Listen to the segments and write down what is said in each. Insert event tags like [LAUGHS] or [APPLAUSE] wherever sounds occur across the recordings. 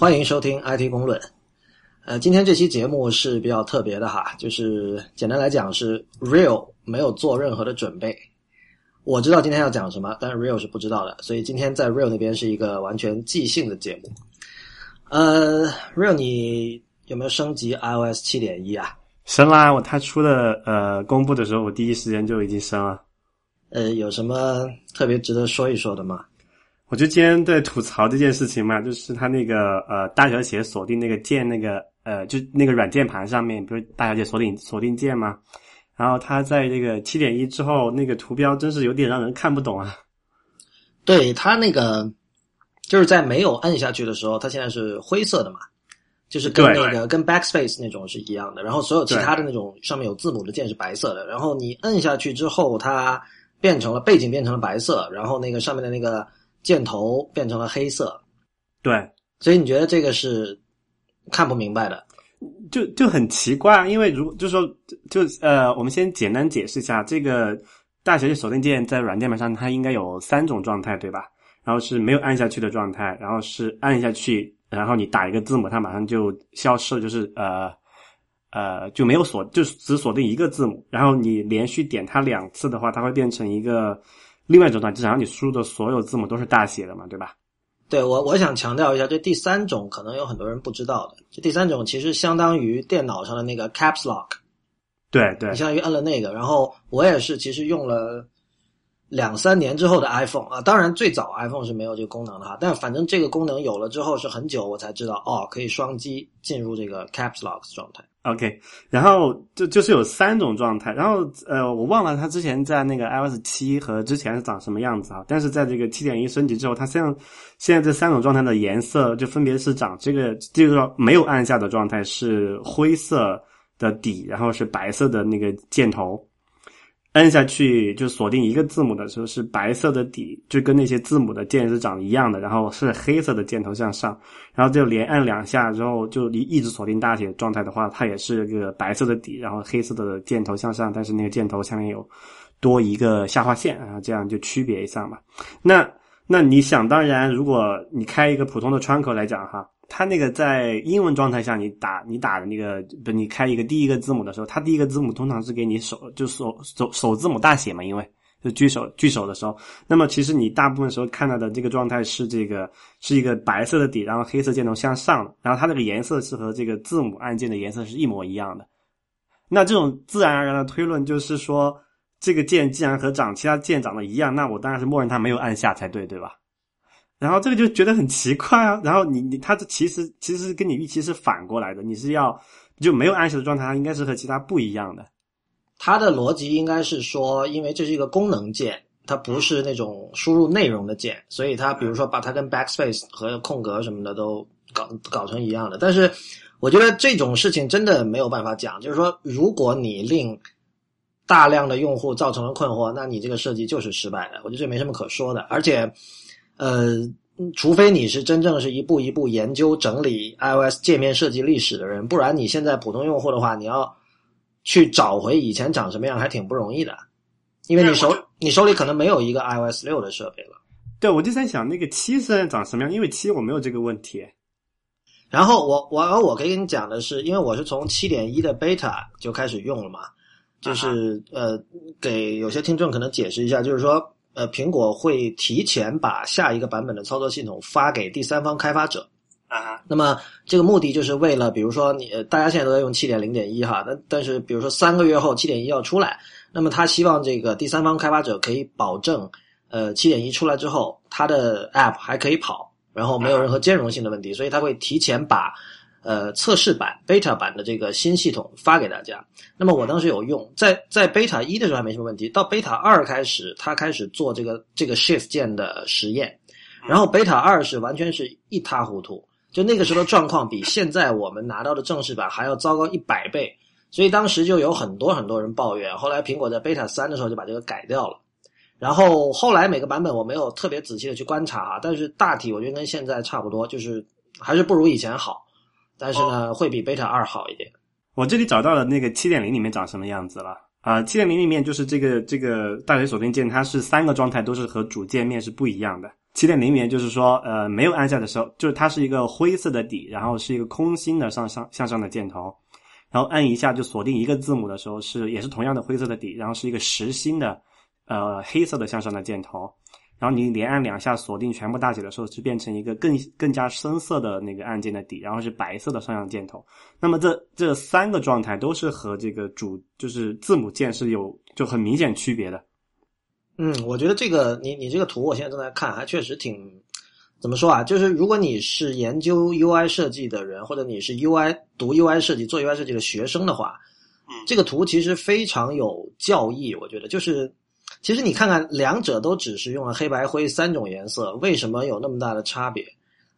欢迎收听 IT 公论。呃，今天这期节目是比较特别的哈，就是简单来讲是 Real 没有做任何的准备。我知道今天要讲什么，但是 Real 是不知道的，所以今天在 Real 那边是一个完全即兴的节目。呃，Real，你有没有升级 iOS 七点一啊？升啦！我他出的呃公布的时候，我第一时间就已经升了。呃，有什么特别值得说一说的吗？我就今天在吐槽这件事情嘛，就是他那个呃大小写锁定那个键那个呃就那个软键盘上面不是大小写锁定锁定键吗？然后它在这个七点一之后，那个图标真是有点让人看不懂啊。对它那个就是在没有按下去的时候，它现在是灰色的嘛，就是跟那个跟 Backspace 那种是一样的。然后所有其他的那种上面有字母的键是白色的。然后你摁下去之后，它变成了背景变成了白色，然后那个上面的那个。箭头变成了黑色，对，所以你觉得这个是看不明白的，就就很奇怪。因为如就说就呃，我们先简单解释一下，这个大小写锁定键在软件盘上它应该有三种状态，对吧？然后是没有按下去的状态，然后是按下去，然后你打一个字母，它马上就消失了，就是呃呃就没有锁，就只锁定一个字母。然后你连续点它两次的话，它会变成一个。另外一种呢，就想让你输入的所有字母都是大写的嘛，对吧？对我，我想强调一下，这第三种可能有很多人不知道的。这第三种其实相当于电脑上的那个 Caps Lock。对对，你相当于摁了那个。然后我也是，其实用了两三年之后的 iPhone 啊，当然最早 iPhone 是没有这个功能的哈。但反正这个功能有了之后，是很久我才知道哦，可以双击进入这个 Caps Lock 状态。OK，然后就就是有三种状态，然后呃，我忘了它之前在那个 iOS 七和之前是长什么样子啊？但是在这个七点一升级之后，它现在现在这三种状态的颜色就分别是长这个，就是说没有按下的状态是灰色的底，然后是白色的那个箭头。摁下去就锁定一个字母的时候是白色的底，就跟那些字母的键是长一样的，然后是黑色的箭头向上，然后就连按两下之后就一一直锁定大写状态的话，它也是个白色的底，然后黑色的箭头向上，但是那个箭头下面有多一个下划线然后，这样就区别一下嘛。那那你想当然，如果你开一个普通的窗口来讲哈。它那个在英文状态下，你打你打的那个不，你开一个第一个字母的时候，它第一个字母通常是给你首就首首首字母大写嘛，因为就句首句首的时候，那么其实你大部分时候看到的这个状态是这个是一个白色的底，然后黑色箭头向上，然后它这个颜色是和这个字母按键的颜色是一模一样的。那这种自然而然的推论就是说，这个键既然和长其他键长得一样，那我当然是默认它没有按下才对，对吧？然后这个就觉得很奇怪啊！然后你你它这其实其实跟你预期是反过来的，你是要就没有按下的状态，它应该是和其他不一样的。它的逻辑应该是说，因为这是一个功能键，它不是那种输入内容的键，所以它比如说把它跟 backspace 和空格什么的都搞搞成一样的。但是我觉得这种事情真的没有办法讲，就是说如果你令大量的用户造成了困惑，那你这个设计就是失败的。我觉得这没什么可说的，而且。呃，除非你是真正是一步一步研究整理 iOS 界面设计历史的人，不然你现在普通用户的话，你要去找回以前长什么样还挺不容易的，因为你手你手里可能没有一个 iOS 六的设备了。对，我就在想那个七现在长什么样，因为七我没有这个问题。然后我我我可以跟你讲的是，因为我是从七点一的 beta 就开始用了嘛，就是呃，给有些听众可能解释一下，就是说。呃，苹果会提前把下一个版本的操作系统发给第三方开发者啊。那么这个目的就是为了，比如说你大家现在都在用七点零点一哈，那但是比如说三个月后七点一要出来，那么他希望这个第三方开发者可以保证，呃，七点一出来之后，他的 App 还可以跑，然后没有任何兼容性的问题，所以他会提前把。呃，测试版 beta 版的这个新系统发给大家。那么我当时有用，在在 beta 一的时候还没什么问题，到 beta 二开始，它开始做这个这个 shift 键的实验，然后 beta 二是完全是一塌糊涂，就那个时候的状况比现在我们拿到的正式版还要糟糕一百倍，所以当时就有很多很多人抱怨。后来苹果在 beta 三的时候就把这个改掉了，然后后来每个版本我没有特别仔细的去观察哈，但是大体我觉得跟现在差不多，就是还是不如以前好。但是呢，会比 Beta 二好一点。我这里找到了那个七点零里面长什么样子了啊？七点零里面就是这个这个大写锁定键，它是三个状态都是和主界面是不一样的。七点零里面就是说，呃，没有按下的时候，就是它是一个灰色的底，然后是一个空心的上上向上的箭头，然后按一下就锁定一个字母的时候是也是同样的灰色的底，然后是一个实心的呃黑色的向上的箭头。然后你连按两下锁定全部大写的时候，是变成一个更更加深色的那个按键的底，然后是白色的上向箭头。那么这这三个状态都是和这个主就是字母键是有就很明显区别的。嗯，我觉得这个你你这个图我现在正在看，还确实挺怎么说啊？就是如果你是研究 UI 设计的人，或者你是 UI 读 UI 设计做 UI 设计的学生的话，嗯，这个图其实非常有教义。我觉得就是。其实你看看，两者都只是用了黑白灰三种颜色，为什么有那么大的差别？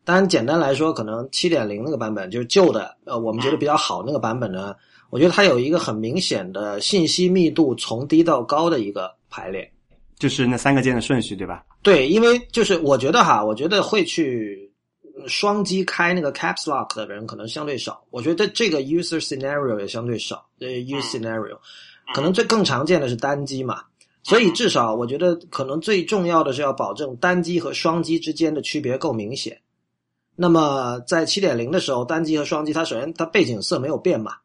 当然，简单来说，可能七点零那个版本就是旧的，呃，我们觉得比较好那个版本呢，我觉得它有一个很明显的信息密度从低到高的一个排列，就是那三个键的顺序，对吧？对，因为就是我觉得哈，我觉得会去双击开那个 caps lock 的人可能相对少，我觉得这个 user scenario 也相对少，呃，use scenario 可能最更常见的是单击嘛。所以至少我觉得可能最重要的是要保证单击和双击之间的区别够明显。那么在七点零的时候，单击和双击它首先它背景色没有变嘛，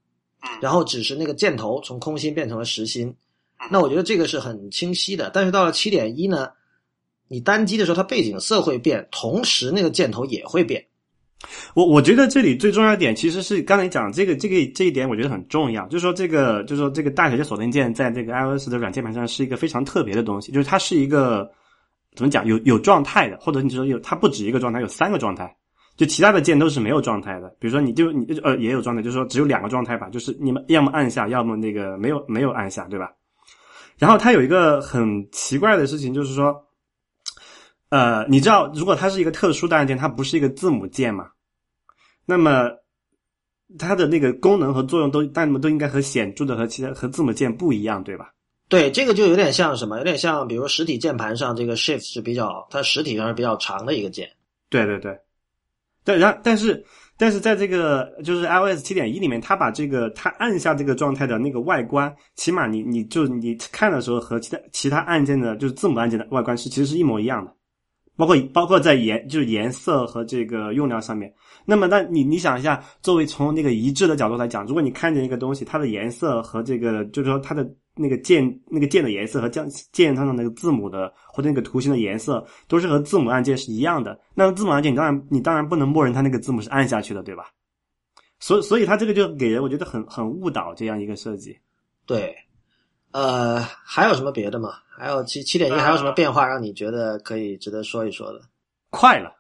然后只是那个箭头从空心变成了实心，那我觉得这个是很清晰的。但是到了七点一呢，你单击的时候它背景色会变，同时那个箭头也会变。我我觉得这里最重要一点其实是刚才讲这个这个这一点，我觉得很重要。就是说这个就是说这个大小写锁定键在这个 iOS 的软键盘上是一个非常特别的东西，就是它是一个怎么讲有有状态的，或者你说有它不止一个状态，有三个状态。就其他的键都是没有状态的，比如说你就你呃也有状态，就是说只有两个状态吧，就是你们要么按下，要么那个没有没有按下，对吧？然后它有一个很奇怪的事情，就是说。呃，你知道，如果它是一个特殊的按键，它不是一个字母键嘛？那么它的那个功能和作用都，但都应该和显著的和其他和字母键不一样，对吧？对，这个就有点像什么？有点像，比如实体键盘上这个 Shift 是比较，它实体上是比较长的一个键。对对对，但，然但是但是在这个就是 iOS 七点一里面，它把这个它按下这个状态的那个外观，起码你你就你看的时候和其他其他按键的，就是字母按键的外观是其实是一模一样的。包括包括在颜就是颜色和这个用料上面，那么那你你想一下，作为从那个一致的角度来讲，如果你看见一个东西，它的颜色和这个就是说它的那个键那个键的颜色和键键上的那个字母的或者那个图形的颜色都是和字母按键是一样的，那字母按键你当然你当然不能默认它那个字母是按下去的，对吧？所以所以它这个就给人我觉得很很误导这样一个设计。对，呃，还有什么别的吗？还有七七点一还有什么变化让你觉得可以值得说一说的？快了，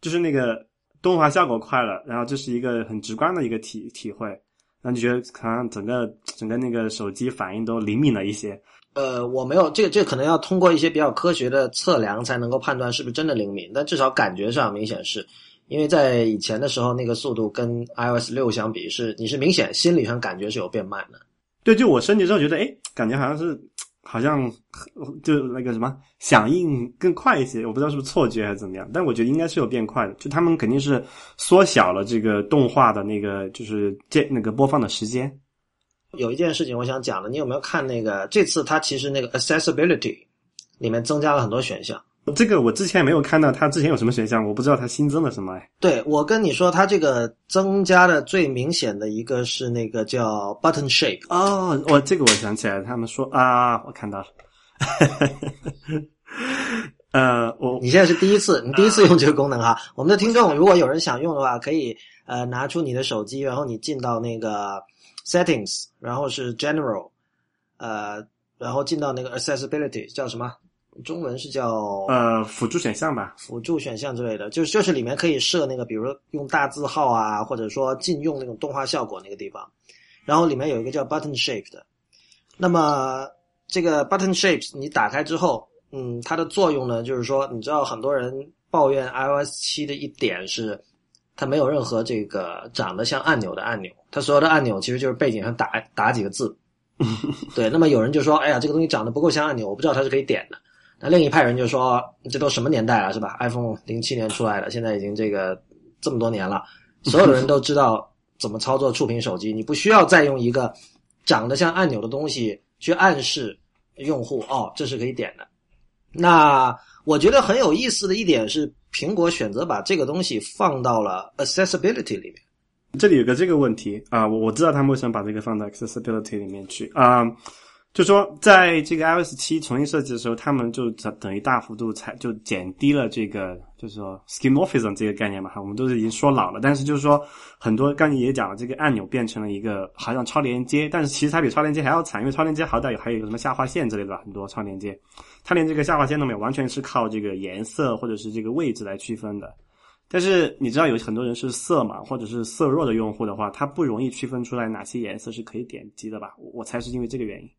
就是那个动画效果快了，然后这是一个很直观的一个体体会，那你觉得可能整个整个那个手机反应都灵敏了一些。呃，我没有这个这个可能要通过一些比较科学的测量才能够判断是不是真的灵敏，但至少感觉上明显是，因为在以前的时候那个速度跟 iOS 六相比是你是明显心理上感觉是有变慢的。对，就我升级之后觉得，哎，感觉好像是。好像就那个什么响应更快一些，我不知道是不是错觉还是怎么样，但我觉得应该是有变快的。就他们肯定是缩小了这个动画的那个就是这那个播放的时间。有一件事情我想讲的，你有没有看那个这次它其实那个 accessibility 里面增加了很多选项。这个我之前没有看到，它之前有什么选项，我不知道它新增了什么。对我跟你说，它这个增加的最明显的一个是那个叫 button shape。哦，我这个我想起来他们说啊，我看到了。[LAUGHS] 呃，我你现在是第一次，你第一次用这个功能哈。我们的听众如果有人想用的话，可以呃拿出你的手机，然后你进到那个 settings，然后是 general，呃，然后进到那个 accessibility 叫什么？中文是叫呃辅助选项吧，辅助选项之类的，就是就是里面可以设那个，比如说用大字号啊，或者说禁用那种动画效果那个地方，然后里面有一个叫 button shape 的，那么这个 button shapes 你打开之后，嗯，它的作用呢，就是说，你知道很多人抱怨 iOS 七的一点是，它没有任何这个长得像按钮的按钮，它所有的按钮其实就是背景上打打几个字，[LAUGHS] 对，那么有人就说，哎呀，这个东西长得不够像按钮，我不知道它是可以点的。那另一派人就说：“这都什么年代了，是吧？iPhone 零七年出来的，现在已经这个这么多年了，所有的人都知道怎么操作触屏手机，你不需要再用一个长得像按钮的东西去暗示用户哦，这是可以点的。那我觉得很有意思的一点是，苹果选择把这个东西放到了 accessibility 里面。这里有个这个问题啊，我我知道他们为什么把这个放到 accessibility 里面去啊。就说在这个 iOS 七重新设计的时候，他们就等于大幅度才就减低了这个就是说 schemorphism 这个概念嘛哈，我们都是已经说老了，但是就是说很多刚才也讲了，这个按钮变成了一个好像超连接，但是其实它比超连接还要惨，因为超连接好歹有还有一个什么下划线之类的很多超连接，它连这个下划线都没有，完全是靠这个颜色或者是这个位置来区分的。但是你知道有很多人是色盲或者是色弱的用户的话，他不容易区分出来哪些颜色是可以点击的吧？我猜是因为这个原因。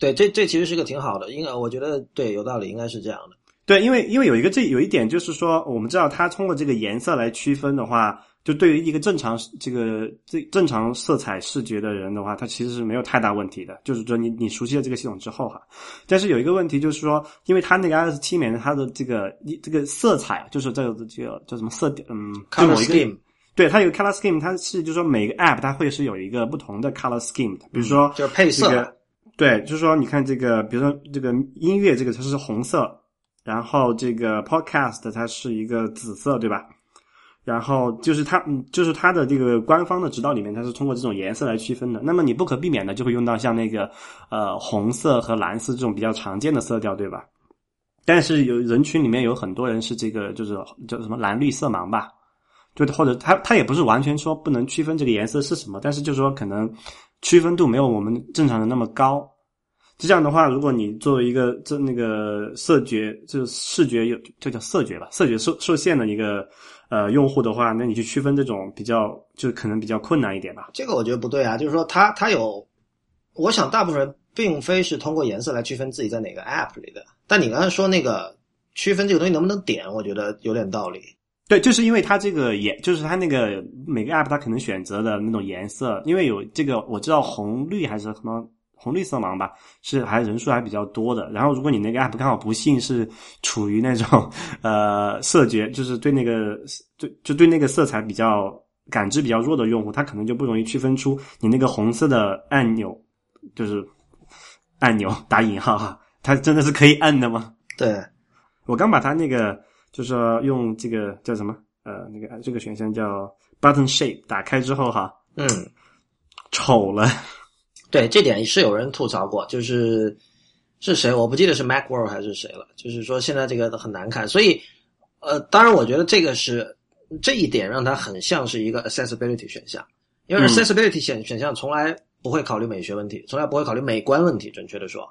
对，这这其实是个挺好的，应该我觉得对，有道理，应该是这样的。对，因为因为有一个这有一点就是说，我们知道它通过这个颜色来区分的话，就对于一个正常这个这正常色彩视觉的人的话，它其实是没有太大问题的。就是说，你你熟悉了这个系统之后哈，但是有一个问题就是说，因为它那个 iOS 七里面它的这个一这个色彩，就是这个这个叫什么色嗯，color scheme，对，它有 color scheme，它是就是说每个 app 它会是有一个不同的 color scheme 的，比如说就是配色。对，就是说，你看这个，比如说这个音乐，这个它是红色，然后这个 podcast 它是一个紫色，对吧？然后就是它，就是它的这个官方的指导里面，它是通过这种颜色来区分的。那么你不可避免的就会用到像那个呃红色和蓝色这种比较常见的色调，对吧？但是有人群里面有很多人是这个就是叫什么蓝绿色盲吧？就或者他他也不是完全说不能区分这个颜色是什么，但是就是说可能。区分度没有我们正常的那么高，这样的话，如果你作为一个这那个色觉，就视觉有就叫色觉吧，色觉受受限的一个呃用户的话，那你去区分这种比较就可能比较困难一点吧。这个我觉得不对啊，就是说它它有，我想大部分人并非是通过颜色来区分自己在哪个 app 里的，但你刚才说那个区分这个东西能不能点，我觉得有点道理。对，就是因为它这个颜，就是它那个每个 app 它可能选择的那种颜色，因为有这个我知道红绿还是什么红绿色盲吧，是还人数还比较多的。然后如果你那个 app 刚好不幸是处于那种呃色觉，就是对那个对就对那个色彩比较感知比较弱的用户，他可能就不容易区分出你那个红色的按钮就是按钮打引号哈，它真的是可以按的吗？对，我刚把它那个。就是说用这个叫什么呃那个这个选项叫 button shape 打开之后哈，嗯，丑了。[LAUGHS] 对，这点是有人吐槽过，就是是谁我不记得是 Macworld 还是谁了，就是说现在这个很难看。所以呃，当然我觉得这个是这一点让它很像是一个 accessibility 选项，因为 accessibility 选选项从来不会考虑美学问题，从来不会考虑美观问题，准确的说。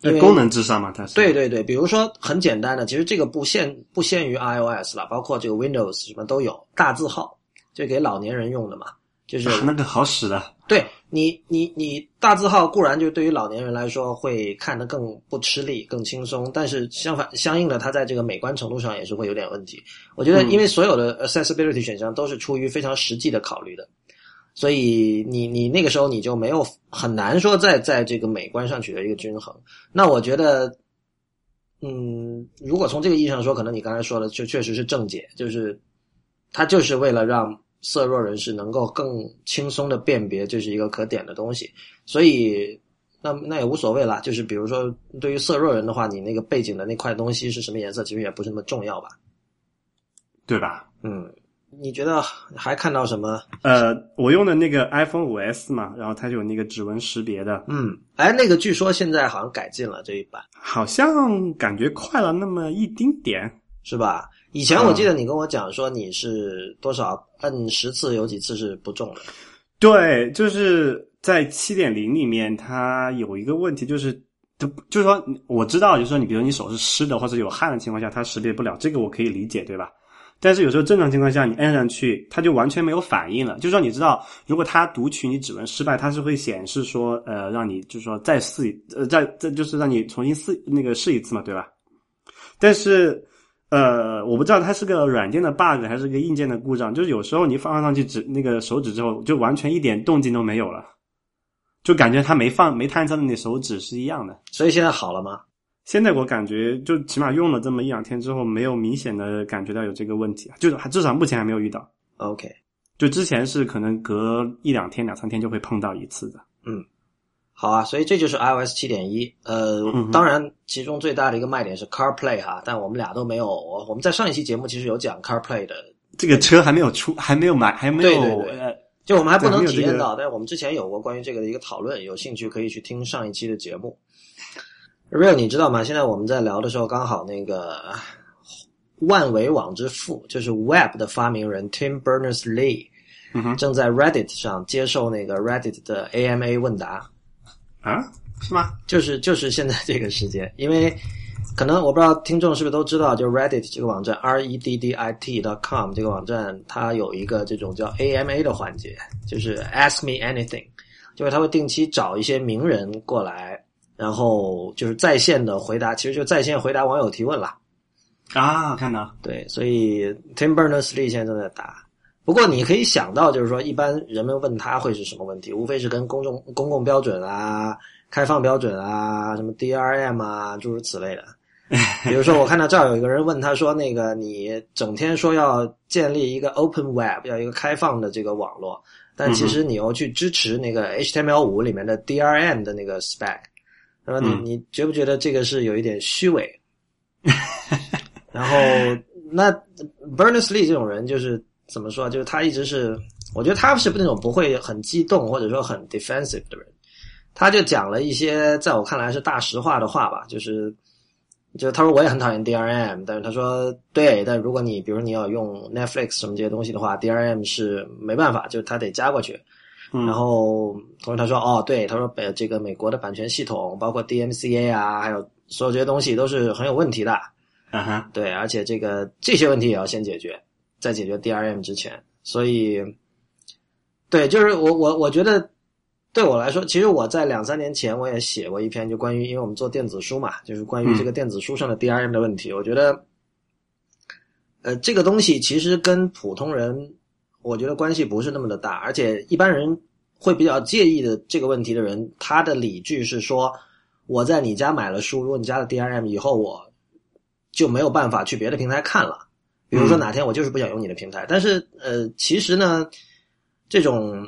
对功能至上嘛，它是对对对，比如说很简单的，其实这个不限不限于 iOS 了，包括这个 Windows 什么都有大字号，就给老年人用的嘛，就是那个好使的。对你你你大字号固然就对于老年人来说会看得更不吃力、更轻松，但是相反相应的，它在这个美观程度上也是会有点问题。我觉得，因为所有的 accessibility 选项都是出于非常实际的考虑的。所以你你那个时候你就没有很难说在在这个美观上取得一个均衡。那我觉得，嗯，如果从这个意义上说，可能你刚才说的就确实是正解，就是它就是为了让色弱人士能够更轻松的辨别这是一个可点的东西。所以那那也无所谓了，就是比如说对于色弱人的话，你那个背景的那块东西是什么颜色，其实也不是那么重要吧？对吧？嗯。你觉得还看到什么？呃，我用的那个 iPhone 五 S 嘛，然后它就有那个指纹识别的。嗯，哎，那个据说现在好像改进了这一版，好像感觉快了那么一丁点，是吧？以前我记得你跟我讲说你是多少摁十次有几次是不中的。对，就是在七点零里面，它有一个问题，就是就就是说我知道，就是说你比如你手是湿的或者有汗的情况下，它识别不了，这个我可以理解，对吧？但是有时候正常情况下，你按上去，它就完全没有反应了。就是说，你知道，如果它读取你指纹失败，它是会显示说，呃，让你就是说再试，呃，再再就是让你重新试那个试一次嘛，对吧？但是，呃，我不知道它是个软件的 bug 还是个硬件的故障。就是有时候你放上去指那个手指之后，就完全一点动静都没有了，就感觉它没放没探测的你手指是一样的。所以现在好了吗？现在我感觉，就起码用了这么一两天之后，没有明显的感觉到有这个问题，就是至少目前还没有遇到。OK，就之前是可能隔一两天、两三天就会碰到一次的。嗯，好啊，所以这就是 iOS 七点一。呃，当然其中最大的一个卖点是 CarPlay 哈，但我们俩都没有。我们在上一期节目其实有讲 CarPlay 的，这个车还没有出，还没有买，还没有。对对对，就我们还不能体验到，但是我们之前有过关于这个的一个讨论，有兴趣可以去听上一期的节目。Real，你知道吗？现在我们在聊的时候，刚好那个万维网之父，就是 Web 的发明人 Tim Berners-Lee，嗯正在 Reddit 上接受那个 Reddit 的 AMA 问答。啊，是吗？就是就是现在这个时间，因为可能我不知道听众是不是都知道，就 Reddit 这个网站 R E D D I T dot com 这个网站，它有一个这种叫 AMA 的环节，就是 Ask Me Anything，就是它会定期找一些名人过来，然后就是在线的回答，其实就在线回答网友提问了。啊，看到对，所以 Tim Berners-Lee 现在正在答。不过你可以想到，就是说，一般人们问他会是什么问题，无非是跟公众公共标准啊、开放标准啊、什么 DRM 啊诸如此类的。[LAUGHS] 比如说，我看到这儿有一个人问他说：“那个你整天说要建立一个 Open Web，要一个开放的这个网络，但其实你又去支持那个 HTML5 里面的 DRM 的那个 spec，那么你你觉不觉得这个是有一点虚伪？” [LAUGHS] 然后，那 Berners-Lee 这种人就是。怎么说？就是他一直是，我觉得他是那种不会很激动或者说很 defensive 的人。他就讲了一些在我看来是大实话的话吧，就是，就他说我也很讨厌 DRM，但是他说对，但如果你比如你要用 Netflix 什么这些东西的话，DRM 是没办法，就是他得加过去。然后同时他说哦，对，他说呃这个美国的版权系统，包括 DMCA 啊，还有所有这些东西都是很有问题的。啊哈，对，而且这个这些问题也要先解决。在解决 DRM 之前，所以，对，就是我我我觉得，对我来说，其实我在两三年前我也写过一篇，就关于，因为我们做电子书嘛，就是关于这个电子书上的 DRM 的问题。我觉得，呃，这个东西其实跟普通人，我觉得关系不是那么的大，而且一般人会比较介意的这个问题的人，他的理据是说，我在你家买了书，如果你加了 DRM 以后，我就没有办法去别的平台看了。比如说哪天我就是不想用你的平台，但是呃，其实呢，这种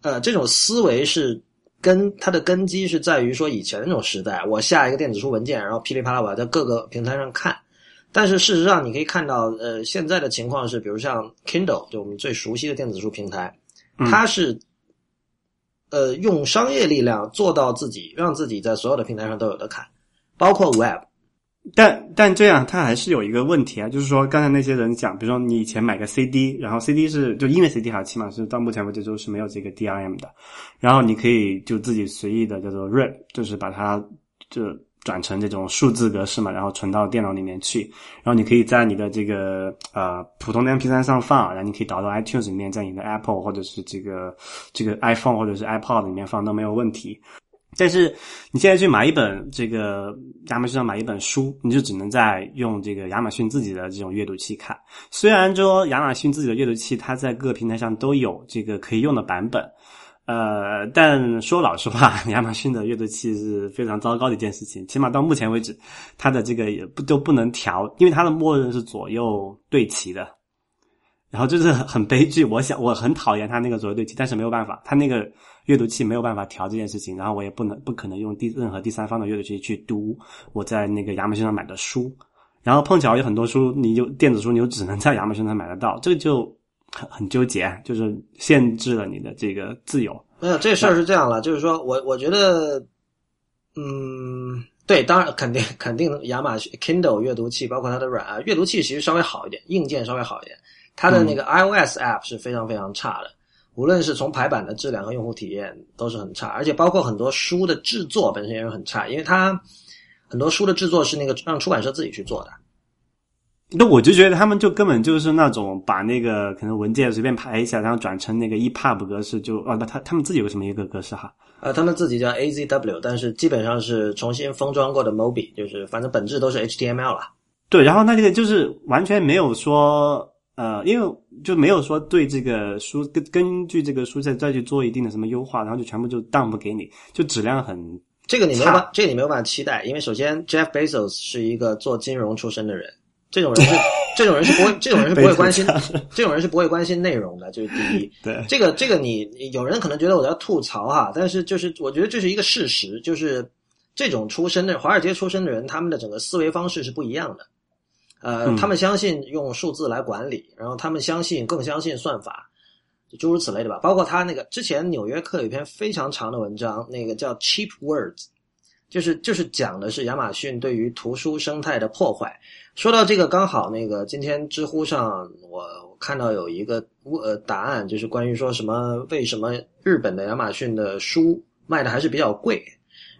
呃这种思维是根它的根基是在于说以前那种时代，我下一个电子书文件，然后噼里啪啦我要在各个平台上看。但是事实上你可以看到，呃，现在的情况是，比如像 Kindle，就我们最熟悉的电子书平台，它是呃用商业力量做到自己让自己在所有的平台上都有的看，包括 Web。但但这样，它还是有一个问题啊，就是说刚才那些人讲，比如说你以前买个 CD，然后 CD 是就音乐 CD 哈，起码是到目前为止都是没有这个 DRM 的，然后你可以就自己随意的叫做 rip，就是把它就转成这种数字格式嘛，然后存到电脑里面去，然后你可以在你的这个呃普通的 MP3 上放，然后你可以导到 iTunes 里面，在你的 Apple 或者是这个这个 iPhone 或者是 iPod 里面放都没有问题。但是你现在去买一本这个亚马逊上买一本书，你就只能在用这个亚马逊自己的这种阅读器看。虽然说亚马逊自己的阅读器它在各个平台上都有这个可以用的版本，呃，但说老实话，[LAUGHS] 亚马逊的阅读器是非常糟糕的一件事情。起码到目前为止，它的这个也不都不能调，因为它的默认是左右对齐的。然后就是很很悲剧。我想我很讨厌它那个左右对齐，但是没有办法，它那个。阅读器没有办法调这件事情，然后我也不能不可能用第任何第三方的阅读器去读我在那个亚马逊上买的书，然后碰巧有很多书，你就电子书你就只能在亚马逊上买得到，这个就很很纠结，就是限制了你的这个自由。没有这事儿是这样了，就是说我我觉得，嗯，对，当然肯定 [LAUGHS] 肯定亚马逊 Kindle 阅读器，包括它的软阅读器其实稍微好一点，硬件稍微好一点，它的那个 iOS app 是非常非常差的。无论是从排版的质量和用户体验都是很差，而且包括很多书的制作本身也是很差，因为它很多书的制作是那个让出版社自己去做的。那我就觉得他们就根本就是那种把那个可能文件随便排一下，然后转成那个 EPUB 格式就啊，那他他们自己有什么一个格式哈？呃，他们自己叫 AZW，但是基本上是重新封装过的 MOBI，就是反正本质都是 HTML 了。对，然后那这个就是完全没有说。呃，因为就没有说对这个书根根据这个书再再去做一定的什么优化，然后就全部就 dump 给你，就质量很这个你没有办，这个你没有办法期待，因为首先 Jeff Bezos 是一个做金融出身的人，这种人是 [LAUGHS] 这种人是不会，这种人是不会关心，这种人是不会关心内容的，这是第一。[LAUGHS] 对，这个这个你有人可能觉得我在吐槽哈，但是就是我觉得这是一个事实，就是这种出身的华尔街出身的人，他们的整个思维方式是不一样的。呃，他们相信用数字来管理，然后他们相信更相信算法，诸如此类的吧。包括他那个之前《纽约客》有一篇非常长的文章，那个叫 Cheap Words。就是就是讲的是亚马逊对于图书生态的破坏。说到这个，刚好那个今天知乎上我看到有一个呃答案，就是关于说什么为什么日本的亚马逊的书卖的还是比较贵。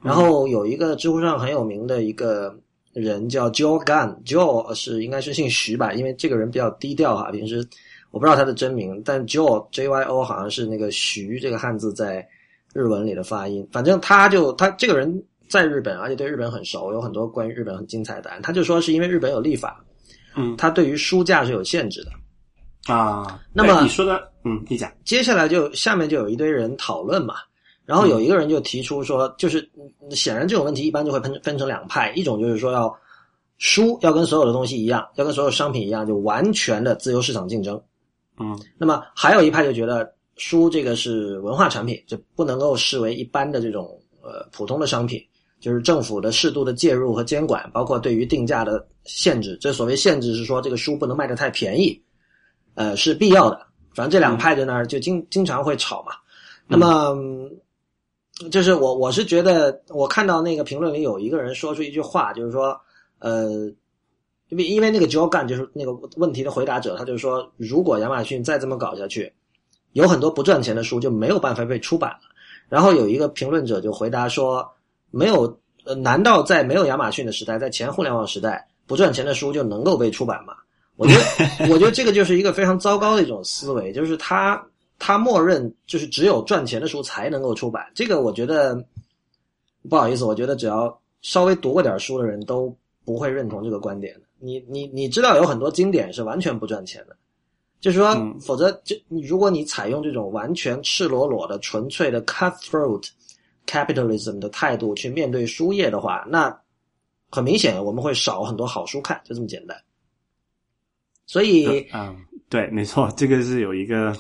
然后有一个知乎上很有名的一个人叫 Joe Gun，Joe 是应该是姓徐吧，因为这个人比较低调哈，平时我不知道他的真名，但 Joe J Y O 好像是那个徐这个汉字在日文里的发音。反正他就他这个人。在日本，而且对日本很熟，有很多关于日本很精彩的案。他就说是因为日本有立法，嗯，他对于书价是有限制的啊。那么你说的，嗯，你讲。接下来就下面就有一堆人讨论嘛，然后有一个人就提出说，就是显然这种问题一般就会分分成两派，一种就是说要书要跟所有的东西一样，要跟所有商品一样，就完全的自由市场竞争，嗯。那么还有一派就觉得书这个是文化产品，就不能够视为一般的这种呃普通的商品。就是政府的适度的介入和监管，包括对于定价的限制。这所谓限制是说，这个书不能卖的太便宜，呃，是必要的。反正这两派在那儿就经经常会吵嘛。那么，就是我我是觉得，我看到那个评论里有一个人说出一句话，就是说，呃，因为因为那个 Joe Gun 就是那个问题的回答者，他就是说，如果亚马逊再这么搞下去，有很多不赚钱的书就没有办法被出版了。然后有一个评论者就回答说。没有，呃，难道在没有亚马逊的时代，在前互联网时代，不赚钱的书就能够被出版吗？我觉得，[LAUGHS] 我觉得这个就是一个非常糟糕的一种思维，就是他他默认就是只有赚钱的书才能够出版。这个我觉得不好意思，我觉得只要稍微读过点书的人都不会认同这个观点的。你你你知道有很多经典是完全不赚钱的，就是说，否则就如果你采用这种完全赤裸裸的、纯粹的 cutthroat。Capitalism 的态度去面对书业的话，那很明显我们会少很多好书看，就这么简单。所以，嗯，对，没错，这个是有一个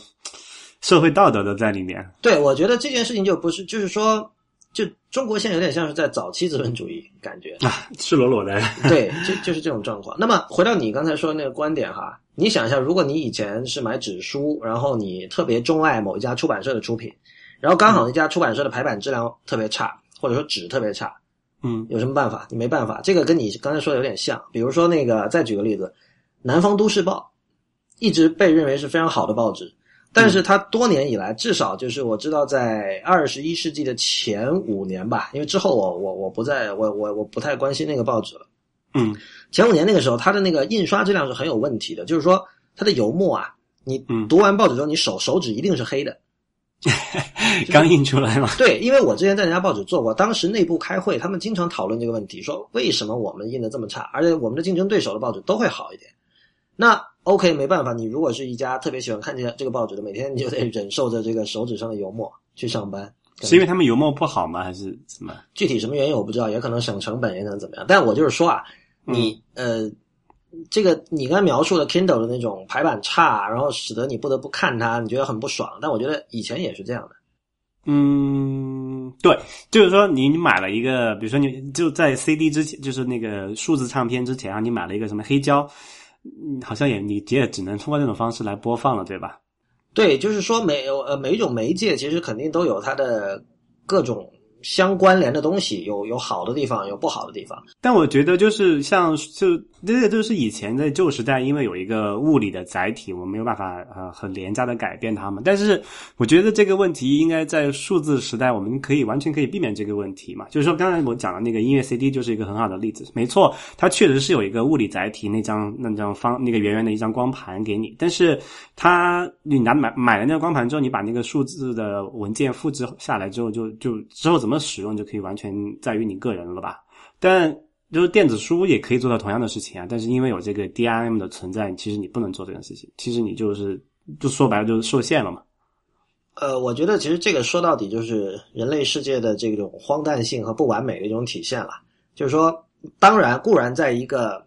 社会道德的在里面。对，我觉得这件事情就不是，就是说，就中国现在有点像是在早期资本主义感觉啊，赤裸裸的。[LAUGHS] 对，就就是这种状况。那么回到你刚才说的那个观点哈，你想一下，如果你以前是买纸书，然后你特别钟爱某一家出版社的出品。然后刚好那家出版社的排版质量特别差，或者说纸特别差，嗯，有什么办法？你没办法。这个跟你刚才说的有点像。比如说那个，再举个例子，《南方都市报》一直被认为是非常好的报纸，但是它多年以来，至少就是我知道，在二十一世纪的前五年吧，因为之后我我我不在我我我不太关心那个报纸了。嗯，前五年那个时候，它的那个印刷质量是很有问题的，就是说它的油墨啊，你读完报纸之后，你手手指一定是黑的。[LAUGHS] 刚印出来嘛？对，因为我之前在人家报纸做过，当时内部开会，他们经常讨论这个问题，说为什么我们印的这么差，而且我们的竞争对手的报纸都会好一点。那 OK，没办法，你如果是一家特别喜欢看这这个报纸的，每天你就得忍受着这个手指上的油墨去上班。[LAUGHS] 是因为他们油墨不好吗？还是什么？具体什么原因我不知道，也可能省成本，也可能怎么样。但我就是说啊，你呃。这个你刚才描述的 Kindle 的那种排版差，然后使得你不得不看它，你觉得很不爽。但我觉得以前也是这样的。嗯，对，就是说你你买了一个，比如说你就在 CD 之前，就是那个数字唱片之前啊，你买了一个什么黑胶，好像也你也只能通过这种方式来播放了，对吧？对，就是说每呃每一种媒介其实肯定都有它的各种。相关联的东西有有好的地方，有不好的地方。但我觉得就是像就这个就是以前在旧时代，因为有一个物理的载体，我没有办法呃很廉价的改变它们。但是我觉得这个问题应该在数字时代，我们可以完全可以避免这个问题嘛。就是说刚才我讲的那个音乐 CD 就是一个很好的例子。没错，它确实是有一个物理载体，那张那张方那个圆圆的一张光盘给你。但是它你拿买买了那个光盘之后，你把那个数字的文件复制下来之后，就就之后怎么。怎么使用就可以完全在于你个人了吧？但就是电子书也可以做到同样的事情啊。但是因为有这个 DRM 的存在，其实你不能做这件事情。其实你就是就说白了就是受限了嘛。呃，我觉得其实这个说到底就是人类世界的这种荒诞性和不完美的一种体现了。就是说，当然固然在一个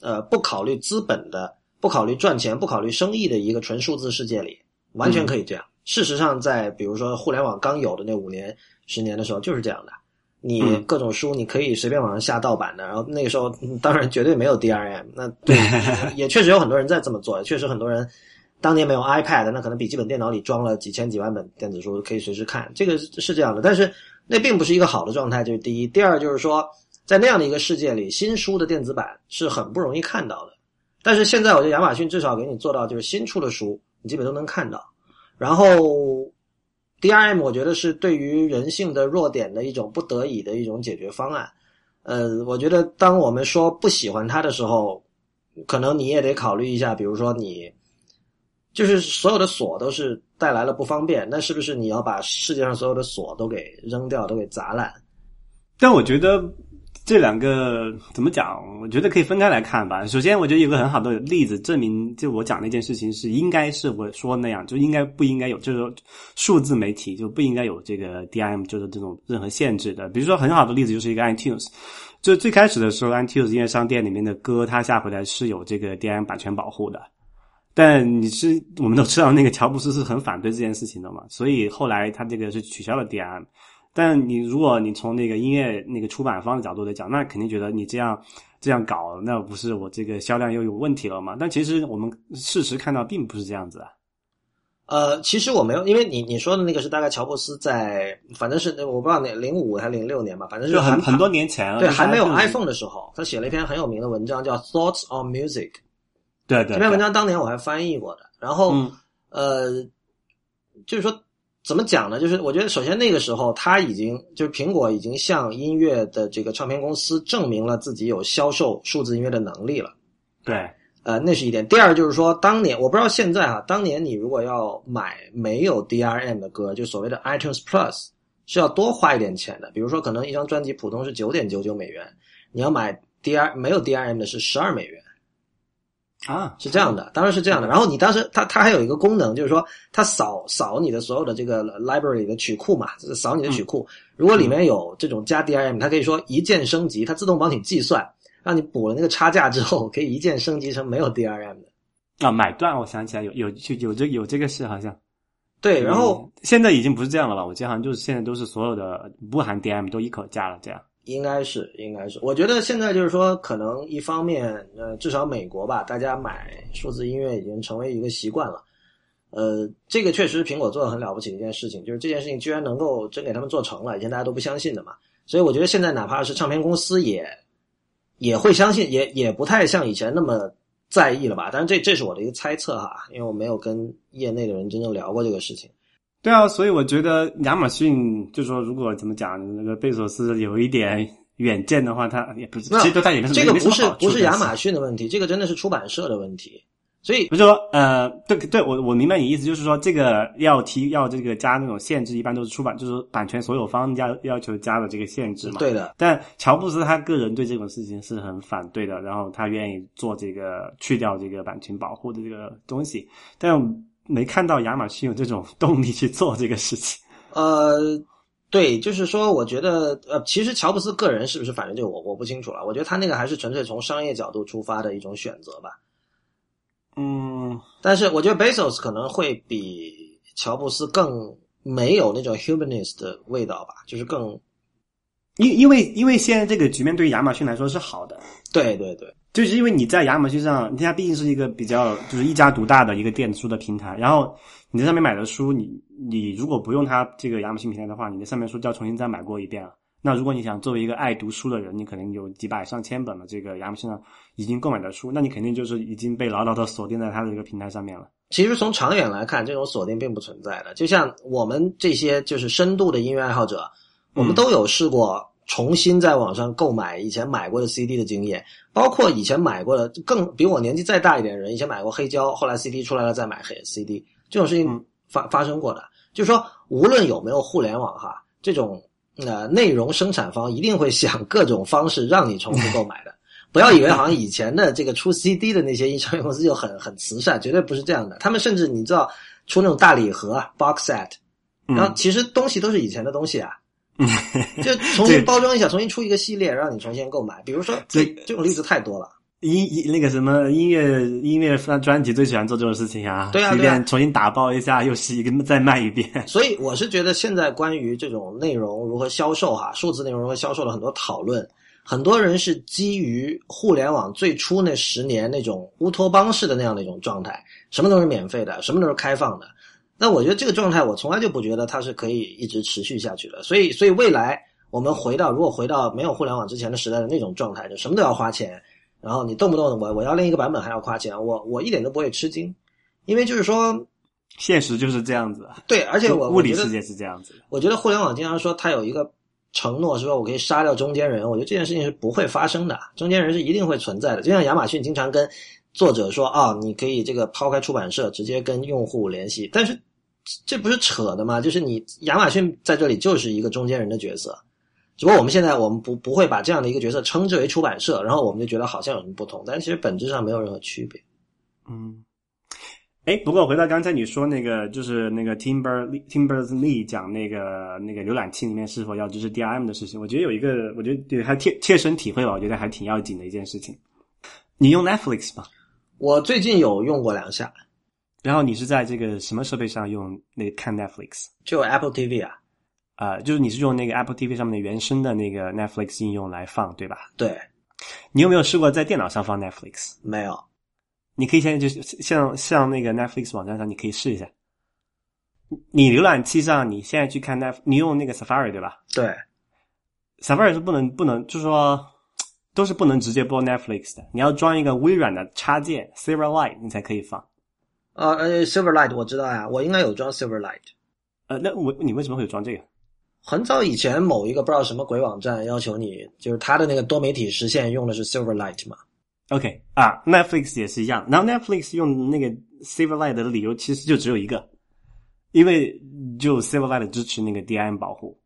呃不考虑资本的不考虑赚钱、不考虑生意的一个纯数字世界里，完全可以这样。事实上，在比如说互联网刚有的那五年、十年的时候，就是这样的。你各种书你可以随便网上下盗版的，然后那个时候当然绝对没有 DRM，那对 [LAUGHS] 也确实有很多人在这么做，确实很多人当年没有 iPad，那可能笔记本电脑里装了几千几万本电子书可以随时看，这个是这样的。但是那并不是一个好的状态，这是第一。第二就是说，在那样的一个世界里，新书的电子版是很不容易看到的。但是现在我觉得亚马逊至少给你做到，就是新出的书你基本都能看到，然后。DRM 我觉得是对于人性的弱点的一种不得已的一种解决方案。呃，我觉得当我们说不喜欢它的时候，可能你也得考虑一下，比如说你就是所有的锁都是带来了不方便，那是不是你要把世界上所有的锁都给扔掉，都给砸烂？但我觉得。这两个怎么讲？我觉得可以分开来看吧。首先，我觉得有个很好的例子证明，就我讲那件事情是应该是我说那样，就应该不应该有，就是数字媒体就不应该有这个 DM，就是这种任何限制的。比如说，很好的例子就是一个 iTunes，就最开始的时候，iTunes 音乐商店里面的歌，它下回来是有这个 DM 版权保护的。但你是我们都知道，那个乔布斯是很反对这件事情的嘛，所以后来他这个是取消了 DM。但你如果你从那个音乐那个出版方的角度来讲，那肯定觉得你这样这样搞，那不是我这个销量又有问题了吗？但其实我们事实看到并不是这样子啊。呃，其实我没有，因为你你说的那个是大概乔布斯在，反正是我不知道那零五还是零六年吧，反正是很很多年前了，对，还没有 iPhone 的时候，他写了一篇很有名的文章叫《Thoughts on Music》。对对，这篇文章当年我还翻译过的。然后呃，就是说。怎么讲呢？就是我觉得，首先那个时候，他已经就是苹果已经向音乐的这个唱片公司证明了自己有销售数字音乐的能力了。对，呃，那是一点。第二就是说，当年我不知道现在啊，当年你如果要买没有 DRM 的歌，就所谓的 iTunes Plus，是要多花一点钱的。比如说，可能一张专辑普通是九点九九美元，你要买 DR 没有 DRM 的是十二美元。啊，是这样的，当然是这样的。然后你当时，它它还有一个功能，就是说它扫扫你的所有的这个 library 的曲库嘛，扫你的曲库。如果里面有这种加 DRM，它可以说一键升级，它自动帮你计算，让你补了那个差价之后，可以一键升级成没有 DRM 的。啊，买断，我想起来有有就有这有这个事，好像。对，然后现在已经不是这样了吧？我记得好像就是现在都是所有的不含 DRM 都一口价了，这样。应该是，应该是。我觉得现在就是说，可能一方面，呃，至少美国吧，大家买数字音乐已经成为一个习惯了。呃，这个确实苹果做的很了不起的一件事情，就是这件事情居然能够真给他们做成了，以前大家都不相信的嘛。所以我觉得现在哪怕是唱片公司也也会相信，也也不太像以前那么在意了吧。但是，这这是我的一个猜测哈，因为我没有跟业内的人真正聊过这个事情。对啊，所以我觉得亚马逊就说，如果怎么讲，那个贝索斯有一点远见的话，他也不是，其实他也是这个不是不是亚马逊的问题，这个真的是出版社的问题。所以不是说呃，对对，我我明白你意思，就是说这个要提要这个加那种限制，一般都是出版就是版权所有方要要求加的这个限制嘛。对的。但乔布斯他个人对这种事情是很反对的，然后他愿意做这个去掉这个版权保护的这个东西，但。没看到亚马逊有这种动力去做这个事情。呃，对，就是说，我觉得，呃，其实乔布斯个人是不是反正这个我我不清楚了。我觉得他那个还是纯粹从商业角度出发的一种选择吧。嗯，但是我觉得 Bezos 可能会比乔布斯更没有那种 humanist 的味道吧，就是更，因因为因为现在这个局面对于亚马逊来说是好的。对对对。就是因为你在亚马逊上，它毕竟是一个比较就是一家独大的一个电子书的平台，然后你在上面买的书，你你如果不用它这个亚马逊平台的话，你的上面书就要重新再买过一遍了。那如果你想作为一个爱读书的人，你可能有几百上千本的这个亚马逊上已经购买的书，那你肯定就是已经被牢牢的锁定在它的这个平台上面了。其实从长远来看，这种锁定并不存在的。就像我们这些就是深度的音乐爱好者，我们都有试过。重新在网上购买以前买过的 CD 的经验，包括以前买过的更比我年纪再大一点的人，以前买过黑胶，后来 CD 出来了再买黑 CD，这种事情发发生过的。就是说，无论有没有互联网哈，这种呃内容生产方一定会想各种方式让你重复购买的。[LAUGHS] 不要以为好像以前的这个出 CD 的那些音唱公司就很 [LAUGHS] 很慈善，绝对不是这样的。他们甚至你知道出那种大礼盒 box set，然后其实东西都是以前的东西啊。[LAUGHS] 就重新包装一下，重新出一个系列，让你重新购买。比如说，这这种例子太多了。音音那个什么音乐音乐专专辑最喜欢做这种事情啊，对啊随对啊重新打包一下，又是一个再卖一遍。[LAUGHS] 所以我是觉得现在关于这种内容如何销售哈，数字内容如何销售的很多讨论，很多人是基于互联网最初那十年那种乌托邦式的那样的一种状态，什么都是免费的，什么都是开放的。那我觉得这个状态，我从来就不觉得它是可以一直持续下去的。所以，所以未来我们回到如果回到没有互联网之前的时代的那种状态，就什么都要花钱，然后你动不动我我要另一个版本还要花钱，我我一点都不会吃惊，因为就是说，现实就是这样子，对，而且我物理世界是这样子的。我觉得互联网经常说它有一个承诺，是说我可以杀掉中间人。我觉得这件事情是不会发生的，中间人是一定会存在的。就像亚马逊经常跟作者说啊，你可以这个抛开出版社，直接跟用户联系，但是这不是扯的吗？就是你亚马逊在这里就是一个中间人的角色，只不过我们现在我们不不会把这样的一个角色称之为出版社，然后我们就觉得好像有什么不同，但其实本质上没有任何区别。嗯，哎，不过回到刚才你说那个，就是那个 Timber Timbers Lee 讲那个那个浏览器里面是否要支持 DRM 的事情，我觉得有一个，我觉得对还切切身体会吧，我觉得还挺要紧的一件事情。你用 Netflix 吗？我最近有用过两下，然后你是在这个什么设备上用那看 Netflix？就 Apple TV 啊，啊、就是你是用那个 Apple TV 上面的原生的那个 Netflix 应用来放，对吧？对，你有没有试过在电脑上放 Netflix？没有，你可以现在就是像像那个 Netflix 网站上，你可以试一下。你浏览器上，你现在去看 Net，你用那个 Safari 对吧对，？Safari 是不能不能，就是说都是不能直接播 Netflix 的，你要装一个微软的插件 Silverlight，你才可以放。呃呃，Silverlight 我知道呀，我应该有装 Silverlight。呃，那我你为什么会有装这个？很早以前，某一个不知道什么鬼网站要求你，就是它的那个多媒体实现用的是 Silverlight 嘛？OK 啊，Netflix 也是一样。然后 Netflix 用那个 Silverlight 的理由其实就只有一个，因为就 Silverlight 支持那个 DRM 保护。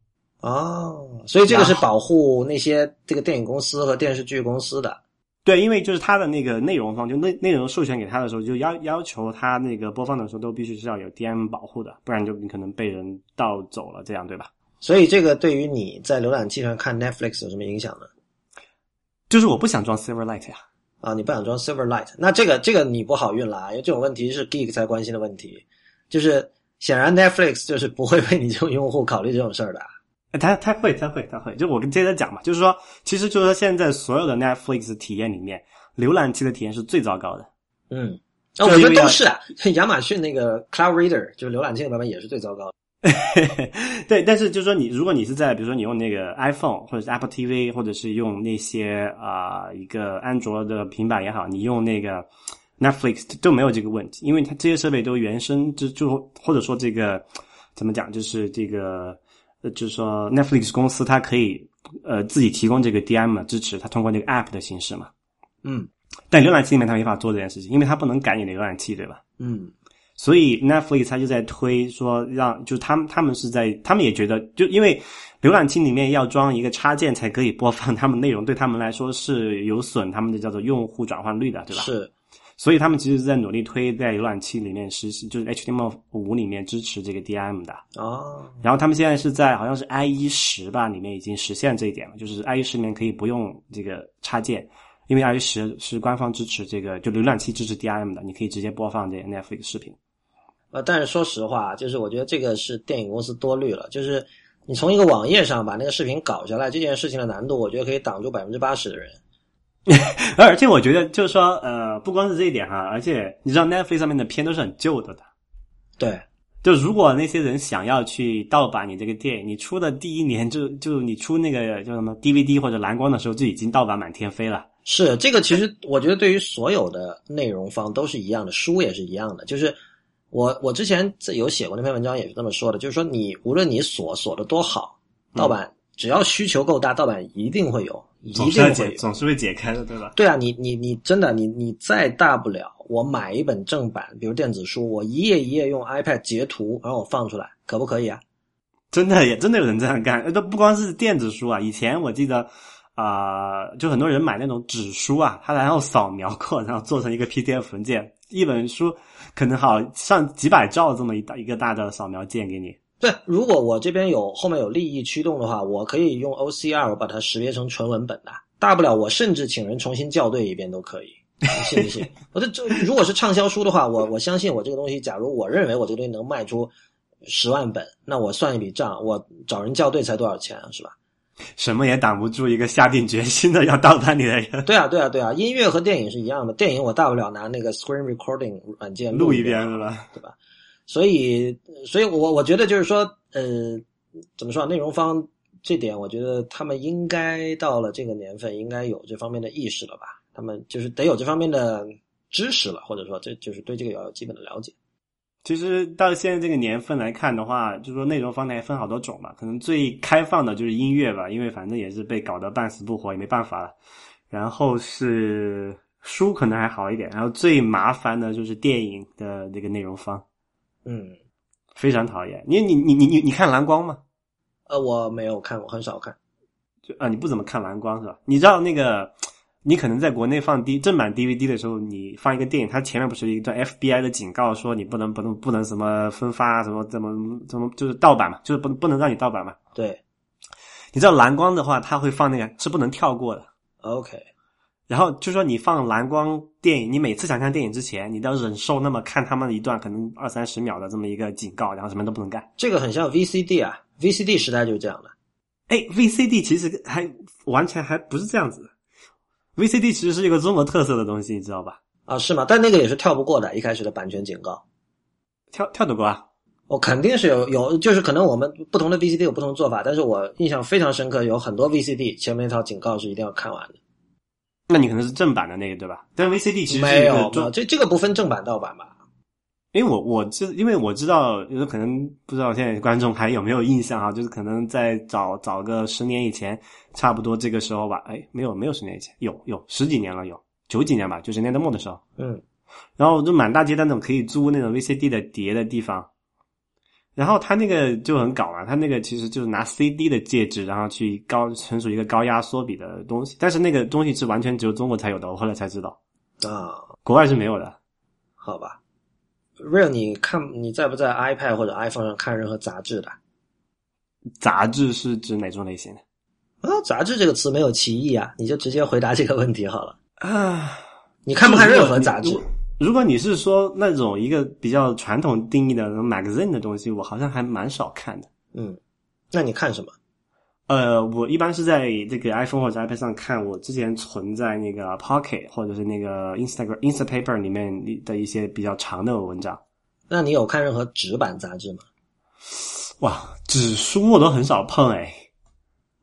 哦，所以这个是保护那些这个电影公司和电视剧公司的。对，因为就是它的那个内容方，就内内容授权给他的时候，就要要求他那个播放的时候都必须是要有 DRM 保护的，不然就你可能被人盗走了，这样对吧？所以这个对于你在浏览器上看 Netflix 有什么影响呢？就是我不想装 Silverlight 呀。啊，你不想装 Silverlight，那这个这个你不好运了啊，因为这种问题是 Geek 才关心的问题，就是显然 Netflix 就是不会为你这种用户考虑这种事儿的。呃他他会他会他会，就我跟接着讲嘛，就是说，其实就是说现在所有的 Netflix 体验里面，浏览器的体验是最糟糕的。嗯，啊，我觉得都是啊，亚马逊那个 Cloud Reader 就是浏览器的版本也是最糟糕的。[LAUGHS] 对，但是就是说你，如果你是在比如说你用那个 iPhone 或者是 Apple TV，或者是用那些啊、一个安卓的平板也好，你用那个 Netflix 都没有这个问题，因为它这些设备都原生就就或者说这个怎么讲，就是这个呃，就是说 Netflix 公司它可以呃自己提供这个 DM 的支持，它通过这个 App 的形式嘛。嗯但浏览器里面它没法做这件事情，因为它不能改你的浏览器，对吧？嗯所以 Netflix 它就在推说让，就是他们他们是在，他们也觉得，就因为浏览器里面要装一个插件才可以播放他们内容，对他们来说是有损他们的叫做用户转换率的，对吧？是，所以他们其实是在努力推在浏览器里面实施，就是 HTML 五里面支持这个 DRM 的。哦，然后他们现在是在好像是 IE 十吧里面已经实现这一点了，就是 IE 十里面可以不用这个插件，因为 IE 十是官方支持这个，就浏览器支持 DRM 的，你可以直接播放这 Netflix 视频。呃，但是说实话，就是我觉得这个是电影公司多虑了，就是你从一个网页上把那个视频搞下来，这件事情的难度，我觉得可以挡住百分之八十的人。[LAUGHS] 而且我觉得就是说，呃，不光是这一点哈，而且你知道 Netflix 上面的片都是很旧的的。对，就如果那些人想要去盗版你这个电影，你出的第一年就就你出那个叫什么 DVD 或者蓝光的时候，就已经盗版满天飞了。是这个，其实我觉得对于所有的内容方都是一样的，书也是一样的。就是我我之前有写过那篇文章，也是这么说的，就是说你无论你锁锁的多好，盗版、只要需求够大，盗版一定会有，一总是会解，定会。总是会解开的，对吧？对啊，你你你真的你你再大不了，我买一本正版，比如电子书，我一页一页用 iPad 截图，然后我放出来，可不可以啊？真的也真的有人这样干，呃都不光是电子书啊，以前我记得。啊、就很多人买那种纸书啊，他然后扫描过，然后做成一个 PDF 文件，一本书可能好上几百兆这么一大一个大的扫描件给你。对，如果我这边有后面有利益驱动的话，我可以用 OCR 我把它识别成纯文本的，大不了我甚至请人重新校对一遍都可以，你信不信？[LAUGHS] 我这这如果是畅销书的话，我我相信我这个东西，假如我认为我这个东西能卖出十万本，那我算一笔账，我找人校对才多少钱啊，是吧？什么也挡不住一个下定决心的要盗版你的人。对啊，对啊，对啊，音乐和电影是一样的，电影我大不了拿那个 screen recording 软件录一遍遍是吧？对吧？所以，所以我我觉得就是说，呃，怎么说啊？内容方这点，我觉得他们应该到了这个年份，应该有这方面的意识了吧？他们就是得有这方面的知识了，或者说这就是对这个要有基本的了解。其实到现在这个年份来看的话，就是说内容方面分好多种嘛，可能最开放的就是音乐吧，因为反正也是被搞得半死不活，也没办法了。然后是书可能还好一点，然后最麻烦的就是电影的那个内容方，嗯，非常讨厌。你你你你你你看蓝光吗？呃，我没有看过，很少看。就啊，你不怎么看蓝光是吧？你知道那个？你可能在国内放 D 正版 DVD 的时候，你放一个电影，它前面不是一段 FBI 的警告，说你不能不能不能什么分发什么怎么怎么就是盗版嘛，就是不不能让你盗版嘛。对，你知道蓝光的话，它会放那个是不能跳过的。OK，然后就说你放蓝光电影，你每次想看电影之前，你都要忍受那么看他们一段可能二三十秒的这么一个警告，然后什么都不能干。这个很像 VCD 啊，VCD 时代就是这样的。哎，VCD 其实还完全还不是这样子的。VCD 其实是一个中国特色的东西，你知道吧？啊，是吗？但那个也是跳不过的，一开始的版权警告，跳跳得过啊？我肯定是有有，就是可能我们不同的 VCD 有不同做法，但是我印象非常深刻，有很多 VCD 前面那套警告是一定要看完的。那你可能是正版的那个对吧？但 VCD 其实没有，这这个不分正版盗版吧？因为我我知，因为我知道，有可能不知道现在观众还有没有印象啊？就是可能在早早个十年以前，差不多这个时候吧。哎，没有没有十年以前，有有十几年了，有九几年吧，九十年代末的时候。嗯，然后就满大街那种可以租那种 VCD 的碟的地方，然后他那个就很搞嘛，他那个其实就是拿 CD 的介质，然后去高存储一个高压缩比的东西，但是那个东西是完全只有中国才有的，我后来才知道啊，国外是没有的。好吧。Real，你看你在不在 iPad 或者 iPhone 上看任何杂志的？杂志是指哪种类型的？啊，杂志这个词没有歧义啊，你就直接回答这个问题好了。啊，你看不看任何杂志？如果你是说那种一个比较传统定义的 magazine 的东西，我好像还蛮少看的。嗯，那你看什么？呃，我一般是在这个 iPhone 或者 iPad 上看我之前存在那个 Pocket 或者是那个 Instagram Instapaper 里面的一些比较长的文章。那你有看任何纸版杂志吗？哇，纸书我都很少碰哎。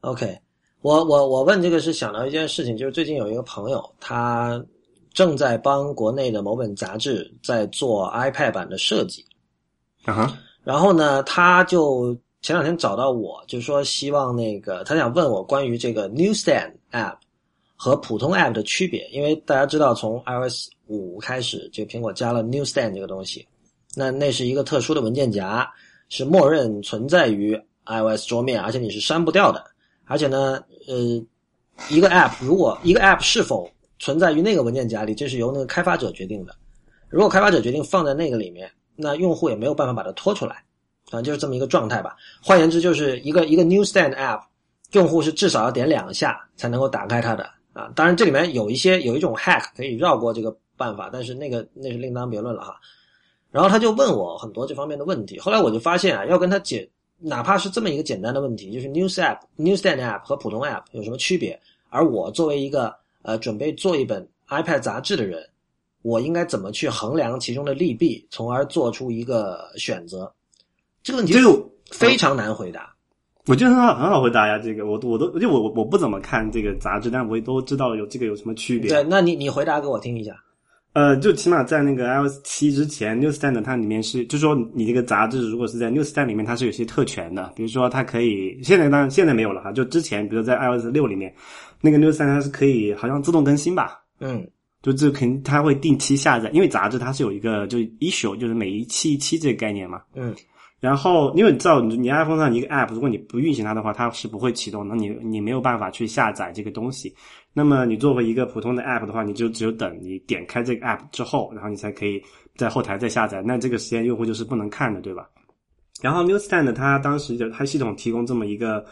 OK，我我我问这个是想到一件事情，就是最近有一个朋友，他正在帮国内的某本杂志在做 iPad 版的设计。啊哈。然后呢，他就。前两天找到我，就是说希望那个他想问我关于这个 Newsstand App 和普通 App 的区别，因为大家知道从 iOS 五开始，这个苹果加了 Newsstand 这个东西，那那是一个特殊的文件夹，是默认存在于 iOS 桌面，而且你是删不掉的。而且呢，呃，一个 App 如果一个 App 是否存在于那个文件夹里，这是由那个开发者决定的。如果开发者决定放在那个里面，那用户也没有办法把它拖出来。啊，就是这么一个状态吧。换言之，就是一个一个 Newsstand App，用户是至少要点两下才能够打开它的啊。当然，这里面有一些有一种 hack 可以绕过这个办法，但是那个那是另当别论了哈。然后他就问我很多这方面的问题，后来我就发现啊，要跟他解，哪怕是这么一个简单的问题，就是 News App、Newsstand App 和普通 App 有什么区别？而我作为一个呃准备做一本 iPad 杂志的人，我应该怎么去衡量其中的利弊，从而做出一个选择？这个问题就非常难回答。我觉得很好，很好回答呀。这个，我我都，就我我我不怎么看这个杂志，但我都知道有这个有什么区别。对，那你你回答给我听一下。呃，就起码在那个 iOS 七之前，Newsstand 它里面是，就说你这个杂志如果是在 Newsstand 里面，它是有些特权的，比如说它可以，现在当然现在没有了哈。就之前，比如在 iOS 六里面，那个 Newsstand 它是可以好像自动更新吧？嗯，就这肯它会定期下载，因为杂志它是有一个就 issue，就是每一期一期这个概念嘛。嗯。然后，因为你知道，你你 iPhone 上一个 App，如果你不运行它的话，它是不会启动。那你你没有办法去下载这个东西。那么你作为一个普通的 App 的话，你就只有等你点开这个 App 之后，然后你才可以在后台再下载。那这个时间用户就是不能看的，对吧？然后 Newsstand 它当时就它系统提供这么一个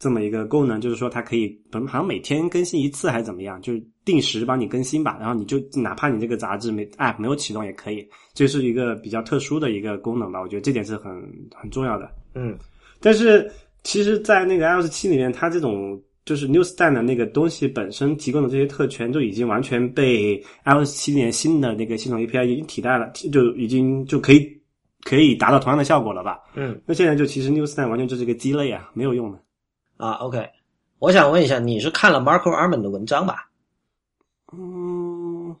这么一个功能，就是说它可以，好像每天更新一次还是怎么样，就是定时帮你更新吧。然后你就哪怕你这个杂志没 app 没有启动也可以，这是一个比较特殊的一个功能吧。我觉得这点是很很重要的。嗯，但是其实，在那个 iOS 七里面，它这种就是 Newsstand 的那个东西本身提供的这些特权，就已经完全被 iOS 七年新的那个系统 API 已经替代了，就已经就可以可以达到同样的效果了吧？嗯，那现在就其实 Newsstand 完全就是一个鸡肋啊，没有用的。啊，OK，我想问一下，你是看了 Marco Arman 的文章吧？嗯，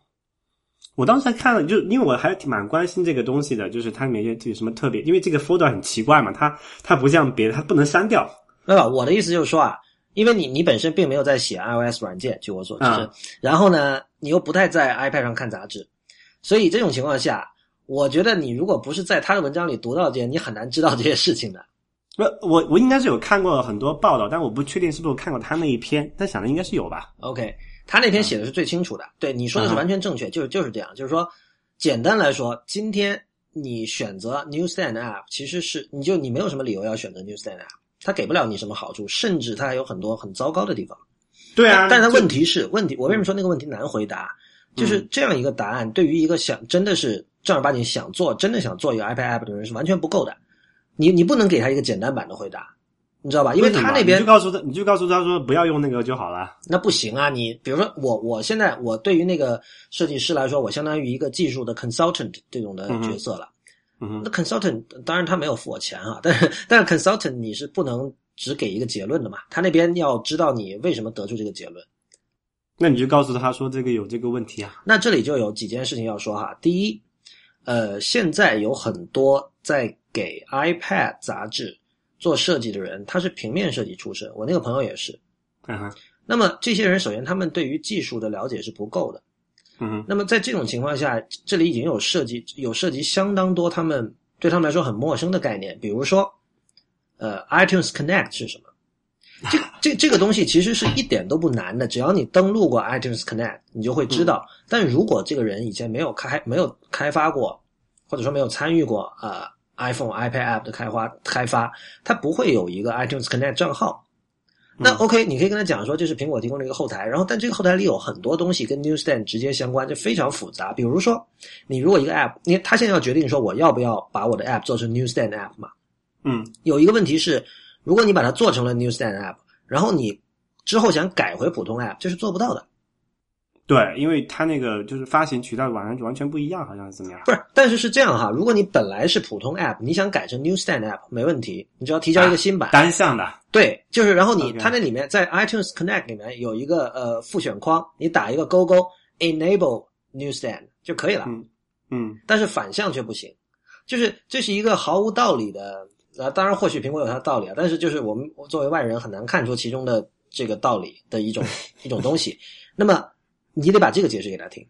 我当时还看了，就因为我还挺蛮关心这个东西的，就是它里面有什么特别，因为这个 folder 很奇怪嘛，它它不像别的，它不能删掉。对吧？我的意思就是说啊，因为你你本身并没有在写 iOS 软件，据我所知，然后呢，你又不太在 iPad 上看杂志，所以这种情况下，我觉得你如果不是在他的文章里读到这些，你很难知道这些事情的。不，我我应该是有看过很多报道，但我不确定是不是看过他那一篇，但想的应该是有吧。OK，他那篇写的是最清楚的，对你说的是完全正确，就是就是这样，就是说，简单来说，今天你选择 Newsstand App，其实是你就你没有什么理由要选择 Newsstand App，它给不了你什么好处，甚至它还有很多很糟糕的地方。对啊，但是问题是，问题我为什么说那个问题难回答？就是这样一个答案，对于一个想真的是正儿八经想做、真的想做一个 iPad App 的人是完全不够的。你你不能给他一个简单版的回答，你知道吧？因为他那边你就告诉他，你就告诉他说不要用那个就好了。那不行啊！你比如说我，我现在我对于那个设计师来说，我相当于一个技术的 consultant 这种的角色了。嗯那 consultant 当然他没有付我钱啊，但是但是 consultant 你是不能只给一个结论的嘛？他那边要知道你为什么得出这个结论。那你就告诉他说这个有这个问题啊。那这里就有几件事情要说哈。第一，呃，现在有很多在给 iPad 杂志做设计的人，他是平面设计出身，我那个朋友也是。嗯哼，那么这些人首先他们对于技术的了解是不够的。嗯哼，那么在这种情况下，这里已经有涉及有涉及相当多他们对他们来说很陌生的概念，比如说，呃，iTunes Connect 是什么？这这这个东西其实是一点都不难的，只要你登录过 iTunes Connect，你就会知道。但如果这个人以前没有开没有开发过，或者说没有参与过呃 iPhone、iPad App 的开发开发，它不会有一个 iTunes Connect 账号。那 OK，你可以跟他讲说这是苹果提供的一个后台，然后但这个后台里有很多东西跟 Newsstand 直接相关，就非常复杂。比如说，你如果一个 App，你他现在要决定说我要不要把我的 App 做成 Newsstand App 嘛？嗯，有一个问题是，如果你把它做成了 Newsstand App，然后你之后想改回普通 App，这是做不到的。对，因为它那个就是发行渠道完完全不一样，好像是怎么样？不是，但是是这样哈，如果你本来是普通 App，你想改成 Newsstand App 没问题，你只要提交一个新版。单向的。对，就是然后你它那里面在 iTunes Connect 里面有一个呃复选框，你打一个勾勾 Enable Newsstand 就可以了。嗯嗯但是反向却不行，就是这是一个毫无道理的。呃，当然或许苹果有它的道理啊，但是就是我们作为外人很难看出其中的这个道理的一种 [LAUGHS] 一种东西。那么你得把这个解释给他听。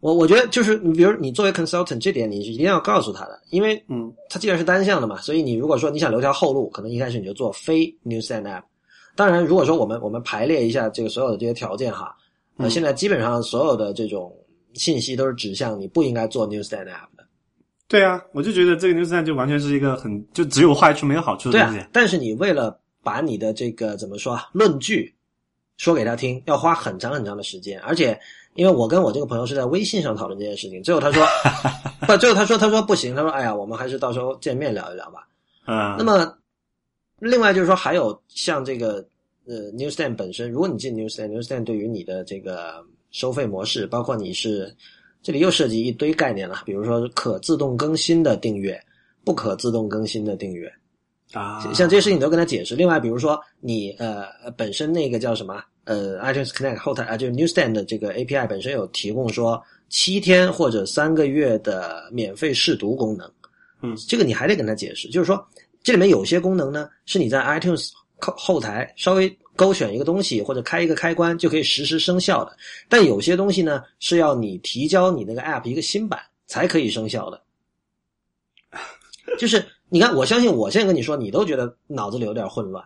我我觉得就是你比如你作为 consultant 这点你是一定要告诉他的，因为嗯它既然是单向的嘛，所以你如果说你想留条后路，可能一开始你就做非 Newsstand App。当然，如果说我们我们排列一下这个所有的这些条件哈，呃，嗯现在基本上所有的这种信息都是指向你不应该做 Newsstand App 的。对啊，我就觉得这个 Newsstand 就完全是一个很就只有坏处没有好处的对东西。啊，但是你为了把你的这个怎么说啊论据说给他听，要花很长很长的时间，而且因为我跟我这个朋友是在微信上讨论这件事情，最后他说 [LAUGHS] 不，最后他说他说不行，他说哎呀，我们还是到时候见面聊一聊吧。嗯，那么，另外就是说，还有像这个呃 Newsstand 本身，如果你进 Newsstand，Newsstand 对于你的这个收费模式，包括你是这里又涉及一堆概念了，比如说可自动更新的订阅，不可自动更新的订阅，啊，像这些事情你都跟他解释。另外，比如说你呃本身那个叫什么呃 iTunes Connect 后台啊，就是 Newsstand 的这个 API 本身有提供说七天或者三个月的免费试读功能。嗯这个你还得跟他解释，就是说这里面有些功能呢，是你在 iTunes 后后台稍微勾选一个东西或者开一个开关就可以实时生效的，但有些东西呢是要你提交你那个 App 一个新版才可以生效的。就是你看，我相信我现在跟你说，你都觉得脑子里有点混乱，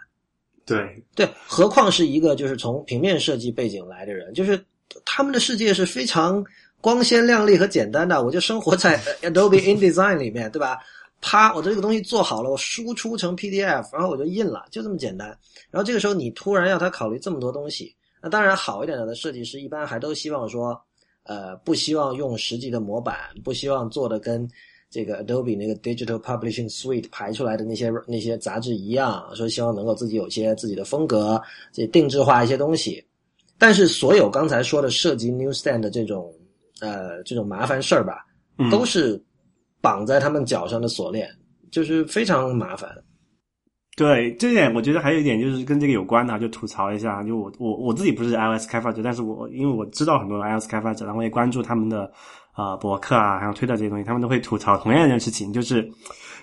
对，对，何况是一个就是从平面设计背景来的人，就是他们的世界是非常光鲜亮丽和简单的。我就生活在 [LAUGHS] Adobe InDesign 里面，对吧？啪，我这个东西做好了，我输出成 PDF，然后我就印了，就这么简单。然后这个时候你突然要他考虑这么多东西，那当然好一点的设计师一般还都希望说，呃，不希望用实际的模板，不希望做的跟这个 Adobe 那个 Digital Publishing Suite 排出来的那些那些杂志一样，说希望能够自己有些自己的风格，自己定制化一些东西。但是所有刚才说的涉及 Newsstand 的这种呃这种麻烦事儿吧，都是。绑在他们脚上的锁链，就是非常麻烦。对，这点我觉得还有一点就是跟这个有关的，就吐槽一下。就我我我自己不是 iOS 开发者，但是我因为我知道很多 iOS 开发者，然后也关注他们的啊博客啊，还有推特这些东西，他们都会吐槽同样一件事情，就是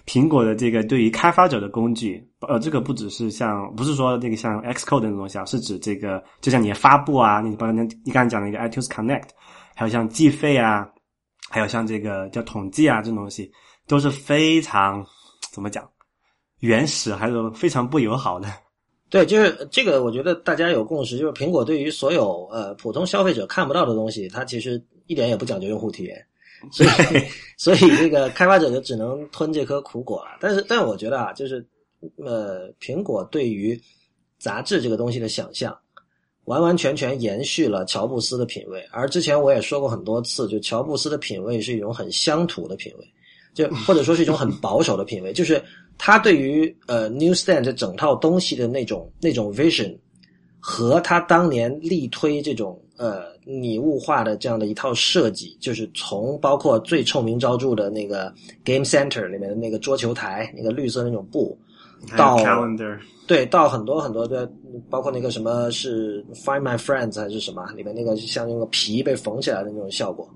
苹果的这个对于开发者的工具，呃，这个不只是像不是说这个像 Xcode 那种东西啊，是指这个就像你发布啊，你包括你刚才讲的一个 iTunes Connect，还有像计费啊。还有像这个叫统计啊，这种东西都是非常怎么讲原始，还是非常不友好的。对，就是这个，我觉得大家有共识，就是苹果对于所有呃普通消费者看不到的东西，它其实一点也不讲究用户体验，所以 [LAUGHS] 所以这个开发者就只能吞这颗苦果了。但是，但我觉得啊，就是呃，苹果对于杂志这个东西的想象。完完全全延续了乔布斯的品味，而之前我也说过很多次，就乔布斯的品味是一种很乡土的品味，就或者说是一种很保守的品味，就是他对于呃 Newsstand 这整套东西的那种那种 vision，和他当年力推这种呃拟物化的这样的一套设计，就是从包括最臭名昭著的那个 Game Center 里面的那个桌球台，那个绿色那种布，到。对，到很多很多的，包括那个什么是 Find My Friends 还是什么里面那个像那个皮被缝起来的那种效果，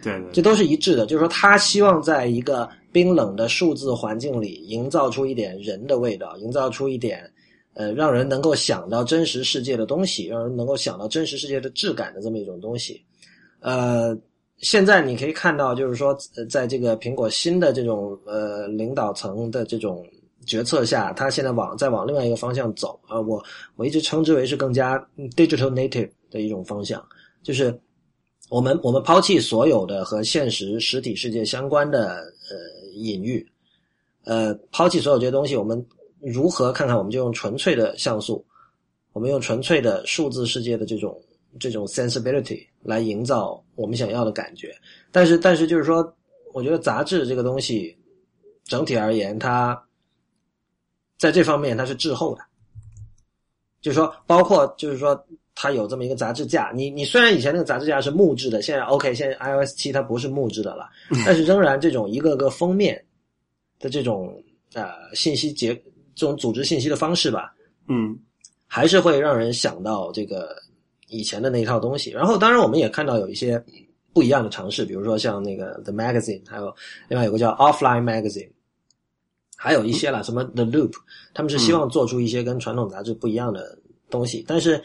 对，这都是一致的。就是说，他希望在一个冰冷的数字环境里，营造出一点人的味道，营造出一点呃，让人能够想到真实世界的东西，让人能够想到真实世界的质感的这么一种东西。呃，现在你可以看到，就是说，在这个苹果新的这种呃领导层的这种。决策下，他现在往再往另外一个方向走啊，我我一直称之为是更加 digital native 的一种方向，就是我们我们抛弃所有的和现实实体世界相关的呃隐喻，呃，抛弃所有这些东西，我们如何看看？我们就用纯粹的像素，我们用纯粹的数字世界的这种这种 sensibility 来营造我们想要的感觉。但是但是就是说，我觉得杂志这个东西整体而言，它在这方面它是滞后的，就是说，包括就是说，它有这么一个杂志架。你你虽然以前那个杂志架是木质的，现在 OK，现在 iOS 七它不是木质的了，但是仍然这种一个个封面的这种呃信息结这种组织信息的方式吧，嗯，还是会让人想到这个以前的那一套东西。然后，当然我们也看到有一些不一样的尝试，比如说像那个 The Magazine，还有另外有个叫 Offline Magazine。还有一些啦，什么 The Loop，他们是希望做出一些跟传统杂志不一样的东西，但是，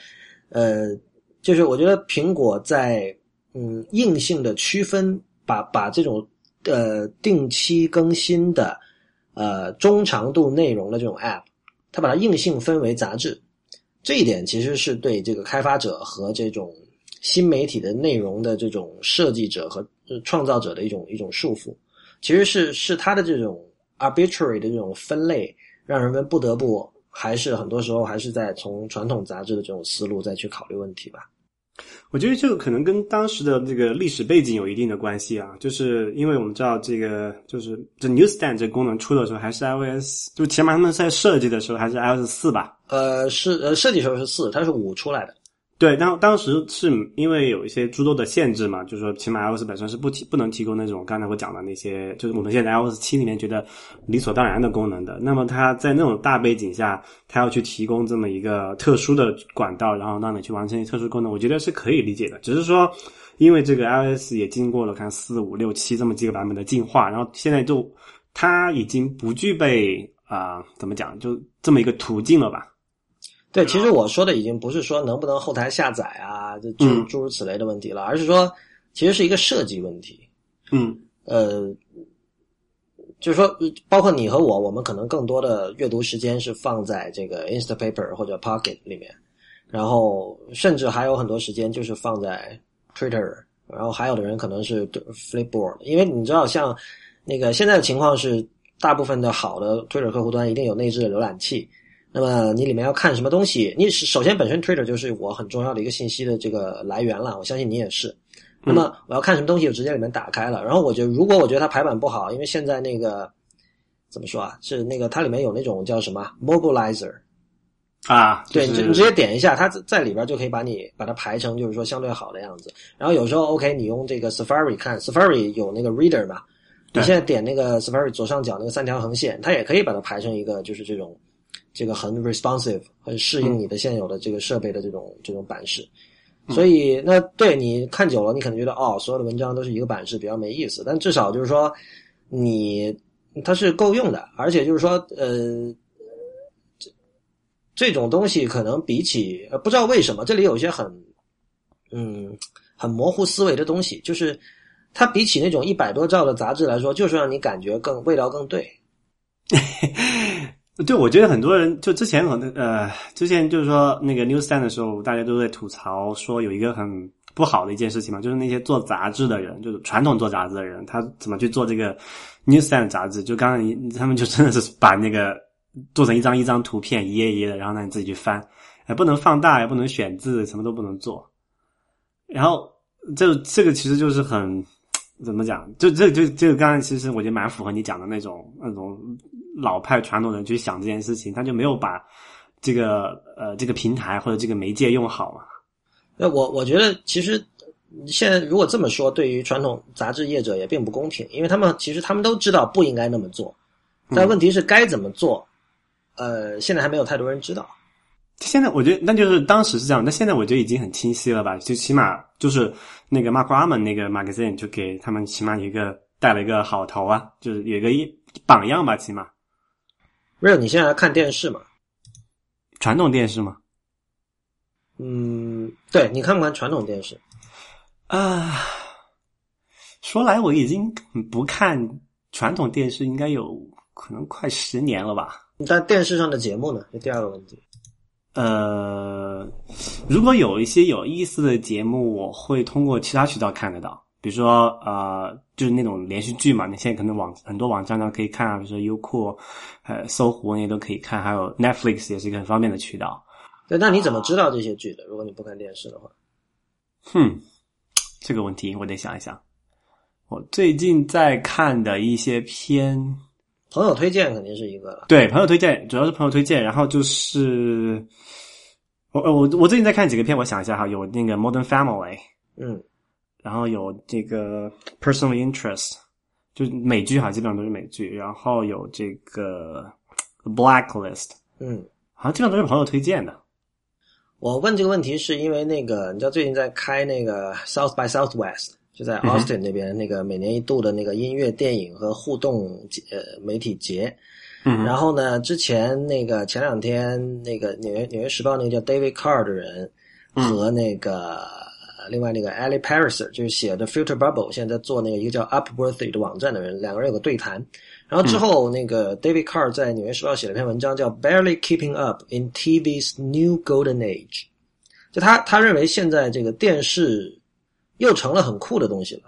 呃，就是我觉得苹果在嗯硬性的区分，把把这种呃定期更新的呃中长度内容的这种 App，它把它硬性分为杂志，这一点其实是对这个开发者和这种新媒体的内容的这种设计者和创造者的一种一种束缚，其实是是他的这种。arbitrary 的这种分类，让人们不得不还是很多时候还是在从传统杂志的这种思路再去考虑问题吧。我觉得这个可能跟当时的这个历史背景有一定的关系啊，就是因为我们知道这个就是这 Newsstand 这功能出的时候还是 iOS，就起码他们在设计的时候还是 iOS 四吧？呃，是呃设计时候是四，它是五出来的。对，当当时是因为有一些诸多的限制嘛，就是说，起码 iOS 本身是不提不能提供那种刚才我讲的那些，就是我们现在 iOS 七里面觉得理所当然的功能的。那么它在那种大背景下，它要去提供这么一个特殊的管道，然后让你去完成一些特殊功能，我觉得是可以理解的。只是说，因为这个 iOS 也经过了看四五六七这么几个版本的进化，然后现在就它已经不具备啊，怎么讲，就这么一个途径了吧。对，其实我说的已经不是说能不能后台下载啊，就诸诸如此类的问题了，而是说，其实是一个设计问题。嗯，呃，就是说，包括你和我，我们可能更多的阅读时间是放在这个 Instapaper 或者 Pocket 里面，然后甚至还有很多时间就是放在 Twitter，然后还有的人可能是 Flipboard，因为你知道，像那个现在的情况是。大部分的好的 Twitter 客户端一定有内置的浏览器。那么你里面要看什么东西？你首先本身 Twitter 就是我很重要的一个信息的这个来源了，我相信你也是。那么我要看什么东西，就直接里面打开了。然后我觉得，如果我觉得它排版不好，因为现在那个怎么说啊？是那个它里面有那种叫什么 Mobilizer 啊？对，你你直接点一下，它在里边就可以把你把它排成就是说相对好的样子。然后有时候 OK，你用这个 Safari 看，Safari 有那个 Reader 嘛？你现在点那个 Safari 左上角那个三条横线，它也可以把它排成一个就是这种。这个很 responsive，很适应你的现有的这个设备的这种这种版式，所以那对你看久了，你可能觉得哦，所有的文章都是一个版式，比较没意思。但至少就是说，你它是够用的，而且就是说，呃，这这种东西可能比起不知道为什么，这里有一些很嗯很模糊思维的东西，就是它比起那种一百多兆的杂志来说，就是让你感觉更味道更对。[LAUGHS] 对，我觉得很多人就之前可能呃，之前就是说那个 Newsstand 的时候，大家都在吐槽说有一个很不好的一件事情嘛，就是那些做杂志的人，就是传统做杂志的人，他怎么去做这个 Newsstand 杂志？就刚刚你他们就真的是把那个做成一张一张图片，一页一页的，然后让你自己去翻，也不能放大，也不能选字，什么都不能做。然后这这个其实就是很怎么讲？就这就这个刚刚其实我觉得蛮符合你讲的那种那种。老派传统人去想这件事情，他就没有把这个呃这个平台或者这个媒介用好嘛？那我我觉得其实现在如果这么说，对于传统杂志业者也并不公平，因为他们其实他们都知道不应该那么做，但问题是该怎么做，呃，现在还没有太多人知道。现在我觉得那就是当时是这样，那现在我觉得已经很清晰了吧？就起码就是那个 Mark Gurman 那个 magazine 就给他们起码一个带了一个好头啊，就是有一个一榜样吧，起码。Real，你现在看电视吗？传统电视吗？嗯，对，你看不看传统电视？啊，说来我已经不看传统电视，应该有可能快十年了吧。但电视上的节目呢？这第二个问题。呃，如果有一些有意思的节目，我会通过其他渠道看得到。比如说，呃，就是那种连续剧嘛，你现在可能网很多网站上可以看啊，比如说优酷、呃搜狐那些都可以看，还有 Netflix 也是一个很方便的渠道。对，那你怎么知道这些剧的？如果你不看电视的话？哼，这个问题我得想一想。我最近在看的一些片，朋友推荐肯定是一个了。对，朋友推荐主要是朋友推荐，然后就是我我我最近在看几个片，我想一下哈，有那个 Modern Family，嗯。然后有这个 personal interest，就是美剧哈，基本上都是美剧。然后有这个 blacklist，嗯，好像基本上都是朋友推荐的。我问这个问题是因为那个，你知道最近在开那个 South by Southwest，就在 Austin 那边那个每年一度的那个音乐、电影和互动呃媒体节。嗯，然后呢，之前那个前两天那个纽约纽约时报那个叫 David Carr 的人和那个。另外那个 Ali Pariser 就是写的 Filter Bubble，现在做那个一个叫 Upworthy 的网站的人，两个人有个对谈。然后之后那个 David Carr 在纽约时报写了篇文章，叫 Barely Keeping Up in TV's New Golden Age。就他他认为现在这个电视又成了很酷的东西了。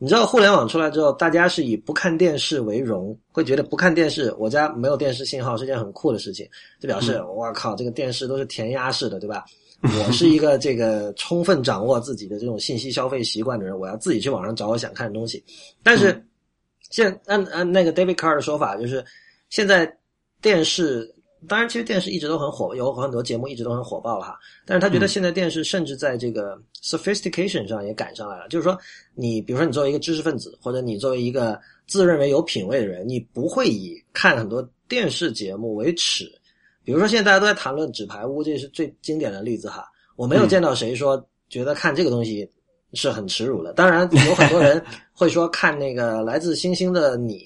你知道互联网出来之后，大家是以不看电视为荣，会觉得不看电视，我家没有电视信号是件很酷的事情，就表示我靠，这个电视都是填鸭式的，对吧？我是一个这个充分掌握自己的这种信息消费习惯的人，我要自己去网上找我想看的东西。但是，现按按那个 David Carr 的说法，就是现在电视，当然其实电视一直都很火，有很多节目一直都很火爆了哈。但是他觉得现在电视甚至在这个 sophistication 上也赶上来了，就是说，你比如说你作为一个知识分子，或者你作为一个自认为有品位的人，你不会以看很多电视节目为耻。比如说，现在大家都在谈论《纸牌屋》，这是最经典的例子哈。我没有见到谁说觉得看这个东西是很耻辱的。当然，有很多人 [LAUGHS] 会说看那个《来自星星的你》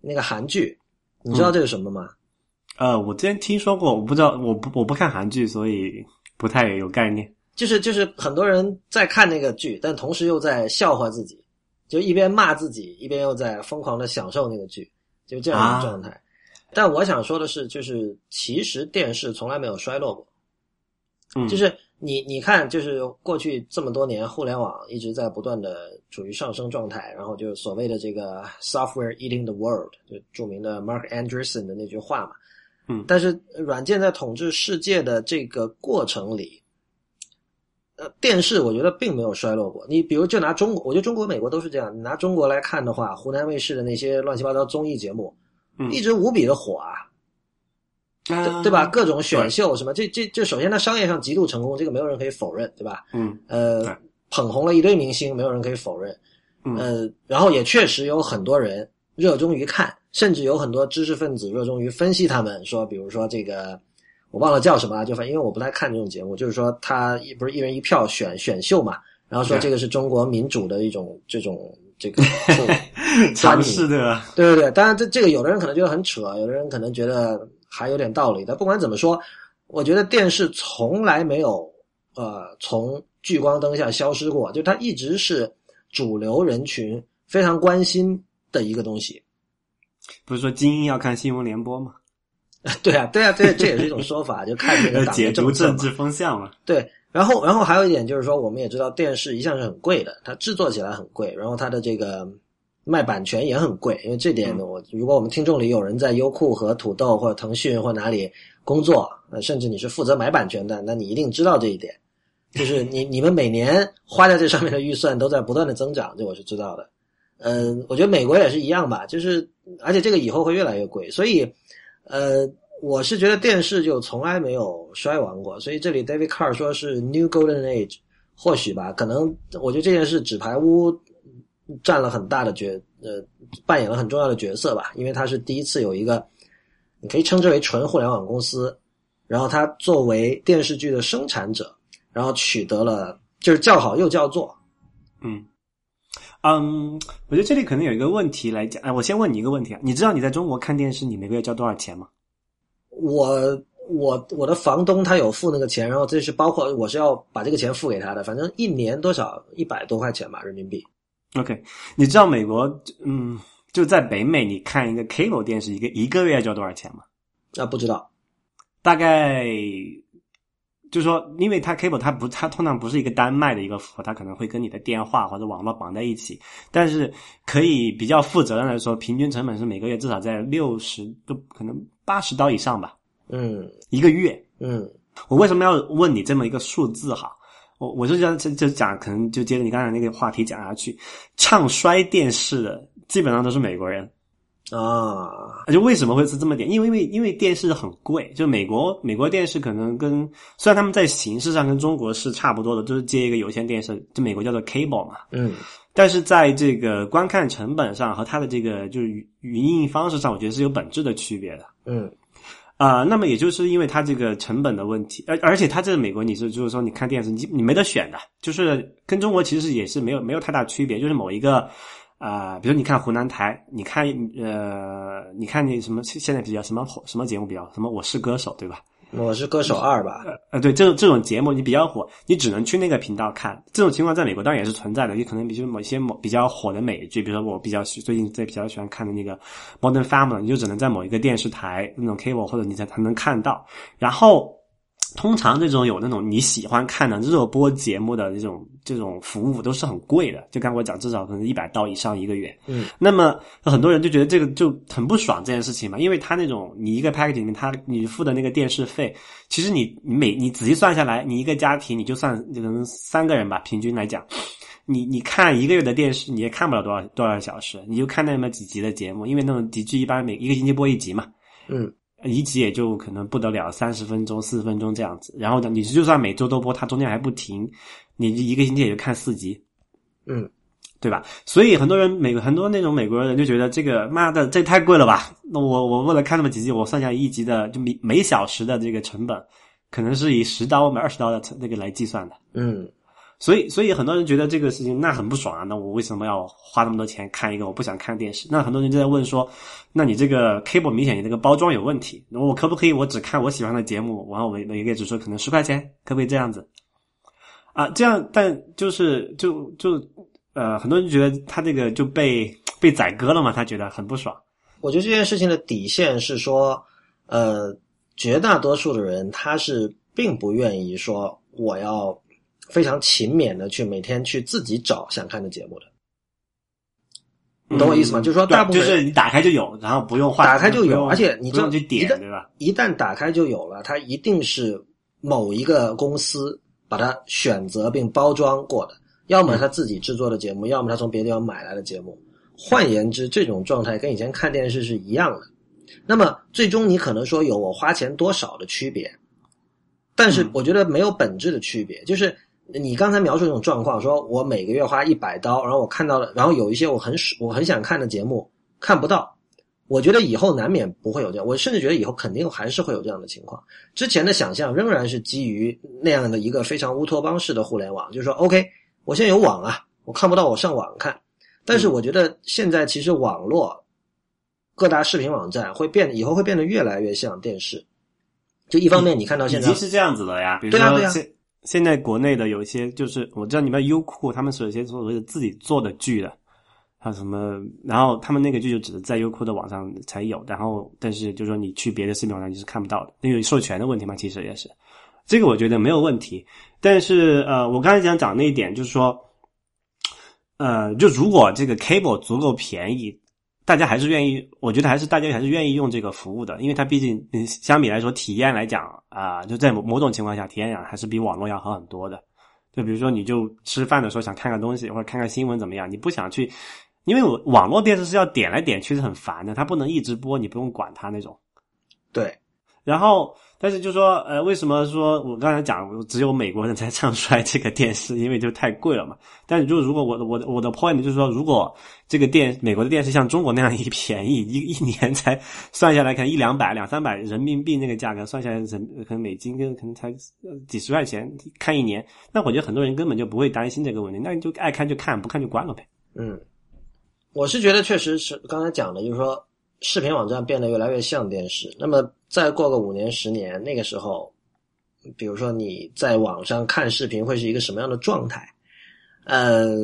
那个韩剧，你知道这是什么吗？呃，我之前听说过，我不知道，我不我不看韩剧，所以不太有概念。就是就是很多人在看那个剧，但同时又在笑话自己，就一边骂自己，一边又在疯狂的享受那个剧，就这样一个状态。但我想说的是，就是其实电视从来没有衰落过，嗯，就是你你看，就是过去这么多年，互联网一直在不断的处于上升状态，然后就是所谓的这个 “software eating the world”，就著名的 Mark Andreessen 的那句话嘛。嗯但是软件在统治世界的这个过程里，呃，电视我觉得并没有衰落过。你比如就拿中国，我觉得中国、美国都是这样。你拿中国来看的话，湖南卫视的那些乱七八糟综艺节目，嗯一直无比的火啊。对啊对吧？各种选秀什么，这这这，首先它商业上极度成功，这个没有人可以否认，对吧？嗯呃，捧红了一堆明星，没有人可以否认。嗯呃，然后也确实有很多人热衷于看，甚至有很多知识分子热衷于分析他们，说，比如说这个我忘了叫什么了，就反因为我不太看这种节目，就是说他一不是一人一票选选秀嘛，然后说这个是中国民主的一种这种 [LAUGHS] 这个尝试对吧？对对对，当然这这个有的人可能觉得很扯，有的人可能觉得还有点道理。但不管怎么说，我觉得电视从来没有呃从聚光灯下消失过，就它一直是主流人群非常关心的一个东西。不是说精英要看新闻联播吗？[LAUGHS] 对啊，对啊，这这也是一种说法，就看这个党解。读政治风向嘛。对，然后然后还有一点就是说，我们也知道电视一向是很贵的，它制作起来很贵，然后它的这个卖版权也很贵，因为这点呢，我如果我们听众里有人在优酷和土豆或者腾讯或哪里工作，呃，甚至你是负责买版权的，那你一定知道这一点，就是你你们每年花在这上面的预算都在不断的增长，这我是知道的。嗯、我觉得美国也是一样吧，就是而且这个以后会越来越贵，所以呃，我是觉得电视就从来没有衰亡过，所以这里 David Carr 说是 New Golden Age，或许吧，可能我觉得这件事纸牌屋占了很大的角，呃，扮演了很重要的角色吧，因为它是第一次有一个，你可以称之为纯互联网公司，然后它作为电视剧的生产者，然后取得了就是叫好又叫座，嗯，嗯，我觉得这里可能有一个问题来讲，哎，我先问你一个问题啊，你知道你在中国看电视，你每个月交多少钱吗？我我我的房东他有付那个钱，然后这是包括我是要把这个钱付给他的，反正一年多少一百多块钱吧人民币。OK，你知道美国，嗯，就在北美，你看一个 cable 电视，一个一个月要交多少钱吗？啊，不知道，大概就是说，因为它 cable 它不，它通常不是一个单卖的一个服务，它可能会跟你的电话或者网络绑在一起。但是可以比较负责任的说，平均成本是每个月至少在六十，都可能八十刀以上吧，嗯一个月。嗯我为什么要问你这么一个数字哈？我我就讲就就讲，可能就接着你刚才那个话题讲下去，唱衰电视的基本上都是美国人。啊，就为什么会是这么点？因为因为因为电视很贵，就美国美国电视可能跟虽然他们在形式上跟中国是差不多的，就是接一个有线电视，就美国叫做 cable 嘛，嗯但是在这个观看成本上和它的这个就是语语音方式上，我觉得是有本质的区别的。嗯啊、那么也就是因为它这个成本的问题，而而且它这个美国你是就是说你看电视你你没得选的，就是跟中国其实也是没有没有太大区别，就是某一个啊、比如你看湖南台，你看呃，你看你什么现在比较什么什么节目比较什么我是歌手对吧？我是歌手二吧，呃，对，这种这种节目你比较火，你只能去那个频道看。这种情况在美国当然也是存在的，你可能比如某些某比较火的美剧，比如说我比较喜最近在比较喜欢看的那个《Modern Family》，你就只能在某一个电视台那种 cable 或者你在才能看到。然后，通常这种有那种你喜欢看的热播节目的这种这种服务都是很贵的，就刚我讲，至少可能一百刀以上一个月。嗯。那么很多人就觉得这个就很不爽这件事情嘛，因为他那种你一个 package 里面，他你付的那个电视费，其实你你每你仔细算下来，你一个家庭你就算可能三个人吧，平均来讲，你你看一个月的电视，你也看不了多少多少小时，你就看那么几集的节目，因为那种集剧一般每一个星期播一集嘛，嗯一集也就可能不得了三十分钟、四十分钟这样子，然后呢，你就算每周都播，它中间还不停，你一个星期也就看四集，嗯对吧？所以很多人美很多那种美国人就觉得这个妈的这太贵了吧？那我我为了看那么几集，我算下一集的就每每小时的这个成本，可能是以十刀、二十刀的那个来计算的。嗯所以，所以很多人觉得这个事情那很不爽啊！那我为什么要花那么多钱看一个我不想看电视？那很多人就在问说，那你这个 cable 明显你这个包装有问题，那我可不可以我只看我喜欢的节目，然后我每个月只说可能十块钱，可不可以这样子？啊，这样，但就是就就呃，很多人觉得他这个就被被宰割了嘛，他觉得很不爽。我觉得这件事情的底线是说，呃，绝大多数的人他是并不愿意说我要非常勤勉的去每天去自己找想看的节目的。你懂我意思吗？就是说，大部分就是你打开就有，然后不用换，打开就有，而且你知道不用去点对吧？一旦打开就有了，它一定是某一个公司把它选择并包装过的，要么他自己制作的节目，要么他从别的地方买来的节目。换言之，这种状态跟以前看电视是一样的。那么最终你可能说有我花钱多少的区别，但是嗯我觉得没有本质的区别。就是你刚才描述这种状况，说我每个月花一百刀，然后我看到了，然后有一些我很我很想看的节目看不到。我觉得以后难免不会有这样，我甚至觉得以后肯定还是会有这样的情况。之前的想象仍然是基于那样的一个非常乌托邦式的互联网，就是说，OK，我现在有网啊，我看不到，我上网看。但是我觉得现在其实网络各大视频网站会变，以后会变得越来越像电视。就一方面，你看到现在已经是这样子了呀。比如对啊对啊说现在国内的有一些，就是我知道你们优酷他们是有些所谓的自己做的剧的，还有什么，然后他们那个剧就只是在优酷的网上才有，然后但是就是说你去别的视频网站你是看不到的，因为授权的问题嘛，其实也是。这个我觉得没有问题，但是呃，我刚才想讲那一点就是说，呃，就如果这个 cable 足够便宜，大家还是愿意，我觉得还是大家还是愿意用这个服务的，因为它毕竟嗯相比来说体验来讲啊、就在某某种情况下体验上还是比网络要好很多的。就比如说，你就吃饭的时候想看个东西或者看看新闻怎么样，你不想去，因为我网络电视是要点来点去是很烦的，它不能一直播，你不用管它那种。对然后，但是就说，呃，为什么说我刚才讲只有美国人才唱出来这个电视，因为就太贵了嘛。但是就如果我我我的 point 就是说，如果这个电美国的电视像中国那样一便宜，一一年才算下来可能一两百两三百人民币那个价格，算下来人可能美金跟可能才几十块钱看一年，那我觉得很多人根本就不会担心这个问题，那你就爱看就看，不看就关了呗。嗯，我是觉得确实是刚才讲的，就是说视频网站变得越来越像电视。那么再过个五年十年，那个时候，比如说你在网上看视频会是一个什么样的状态？呃，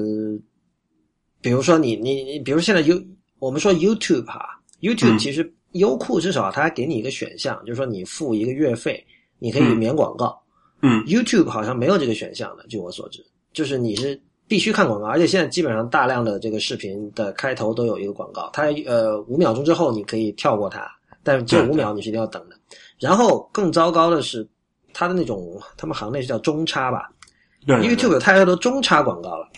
比如说你你你，比如现在 U 我们说 YouTube 哈，YouTube 嗯其实优酷至少它还给你一个选项，就是说你付一个月费，你可以嗯免广告。嗯 YouTube 好像没有这个选项的，据我所知，就是你是必须看广告，而且现在基本上大量的这个视频的开头都有一个广告，它呃五秒钟之后你可以跳过它，但是这对五秒你是一定要等的。然后更糟糕的是，它的那种他们行内是叫中插吧。对，YouTube 有太多中插广告了，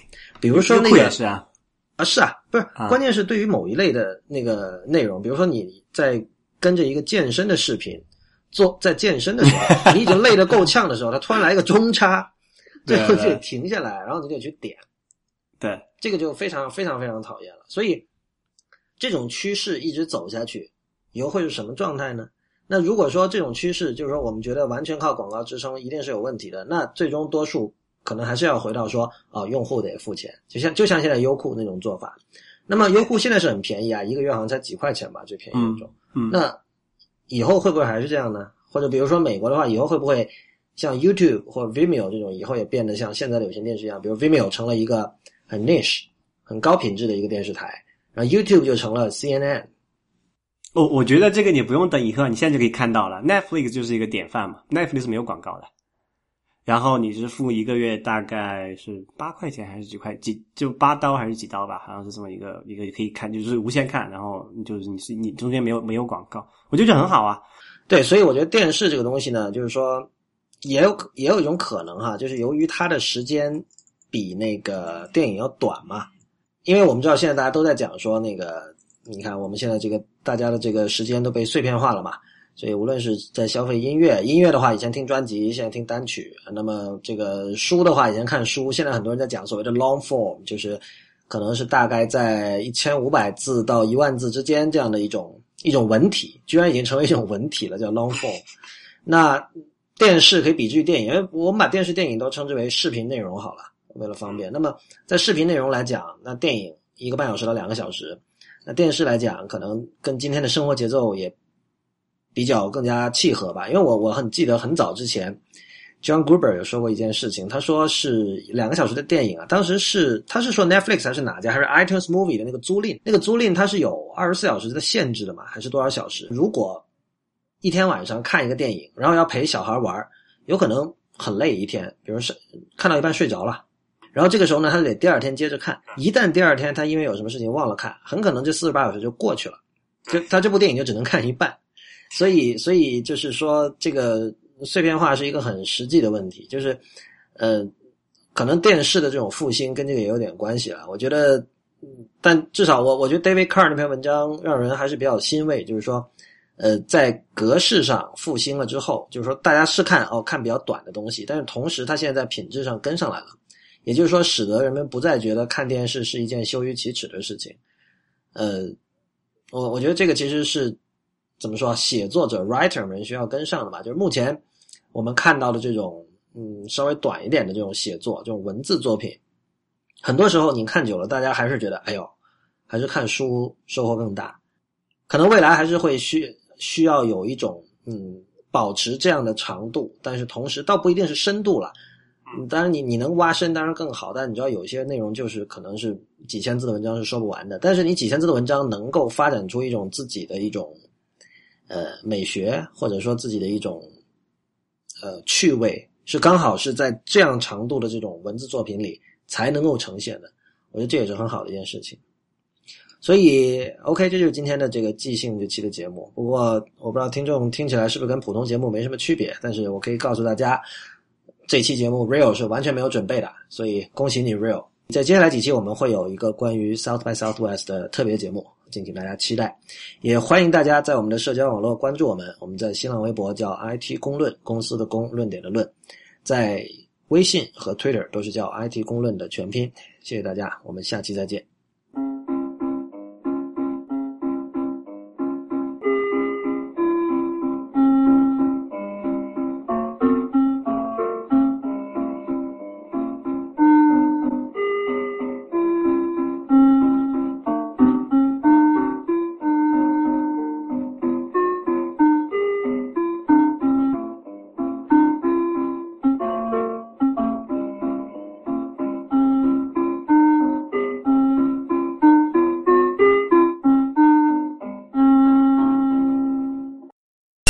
比如说那个也是啊，啊，是啊，不是啊，关键是对于某一类的那个内容，比如说你在跟着一个健身的视频做在健身的时候，[LAUGHS] 你已经累得够呛的时候，他突然来一个中插，对最后就得停下来，然后你就得去点，对，这个就非常非常非常讨厌了。所以这种趋势一直走下去，以后会是什么状态呢？那如果说这种趋势就是说我们觉得完全靠广告支撑一定是有问题的，那最终多数可能还是要回到说啊、用户得付钱，就像就像现在优酷那种做法。那么优酷现在是很便宜啊，一个月好像才几块钱吧，最便宜那种。嗯，那以后会不会还是这样呢？或者比如说美国的话，以后会不会像 YouTube 或 Vimeo 这种，以后也变得像现在的有线电视一样，比如 Vimeo 成了一个很 niche、很高品质的一个电视台，然后 YouTube 就成了 CNN。我我觉得这个你不用等以后，你现在就可以看到了。Netflix 就是一个典范嘛，Netflix 没有广告的，然后你是付一个月大概是八块钱还是几块几，就八刀还是几刀吧，好像是这么一个一个可以看，就是无限看，然后就是你是你中间没有没有广告，我觉得这很好啊。对，所以我觉得电视这个东西呢，就是说也有也有一种可能哈，就是由于它的时间比那个电影要短嘛，因为我们知道现在大家都在讲说那个，你看我们现在这个大家的这个时间都被碎片化了嘛，所以无论是在消费音乐，音乐的话以前听专辑，现在听单曲，那么这个书的话以前看书，现在很多人在讲所谓的 long form，就是可能是大概在一千五百字到一万字之间这样的一种一种文体，居然已经成为一种文体了，叫 long form。[LAUGHS] 那电视可以比之于电影，因为我们把电视、电影都称之为视频内容好了，为了方便。那么在视频内容来讲，那电影一个半小时到两个小时，那电视来讲，可能跟今天的生活节奏也比较更加契合吧。因为我我很记得很早之前，John Gruber 有说过一件事情，他说是两个小时的电影啊，当时是他是说 Netflix 还是哪家还是 iTunes Movie 的那个租赁，那个租赁它是有二十四小时的限制的嘛，还是多少小时？如果一天晚上看一个电影，然后要陪小孩玩，有可能很累一天，比如是看到一半睡着了，然后这个时候呢，他得第二天接着看。一旦第二天他因为有什么事情忘了看，很可能这四十八小时就过去了，就他这部电影就只能看一半。所以，所以就是说，这个碎片化是一个很实际的问题，就是呃，可能电视的这种复兴跟这个也有点关系了。我觉得，但至少我我觉得 David Carr 那篇文章让人还是比较欣慰，就是说。呃，在格式上复兴了之后，就是说大家是看哦看比较短的东西，但是同时它现在在品质上跟上来了，也就是说使得人们不再觉得看电视是一件羞于启齿的事情。呃，我我觉得这个其实是怎么说，写作者 writer 们需要跟上的吧。就是目前我们看到的这种嗯稍微短一点的这种写作，这种文字作品，很多时候你看久了，大家还是觉得哎呦，还是看书收获更大。可能未来还是会需。需要有一种嗯，保持这样的长度，但是同时倒不一定是深度了。当然你你能挖深当然更好，但你知道有些内容就是可能是几千字的文章是说不完的。但是你几千字的文章能够发展出一种自己的一种呃美学，或者说自己的一种呃趣味，是刚好是在这样长度的这种文字作品里才能够呈现的。我觉得这也是很好的一件事情。所以，OK，这就是今天的这个即兴这期的节目。不过，我不知道听众听起来是不是跟普通节目没什么区别。但是我可以告诉大家，这期节目 Real 是完全没有准备的。所以，恭喜你 Real。在接下来几期，我们会有一个关于 South by Southwest 的特别节目，敬请大家期待。也欢迎大家在我们的社交网络关注我们。我们在新浪微博叫 IT 公论，公司的公，论点的论。在微信和 Twitter 都是叫 IT 公论的全拼。谢谢大家，我们下期再见。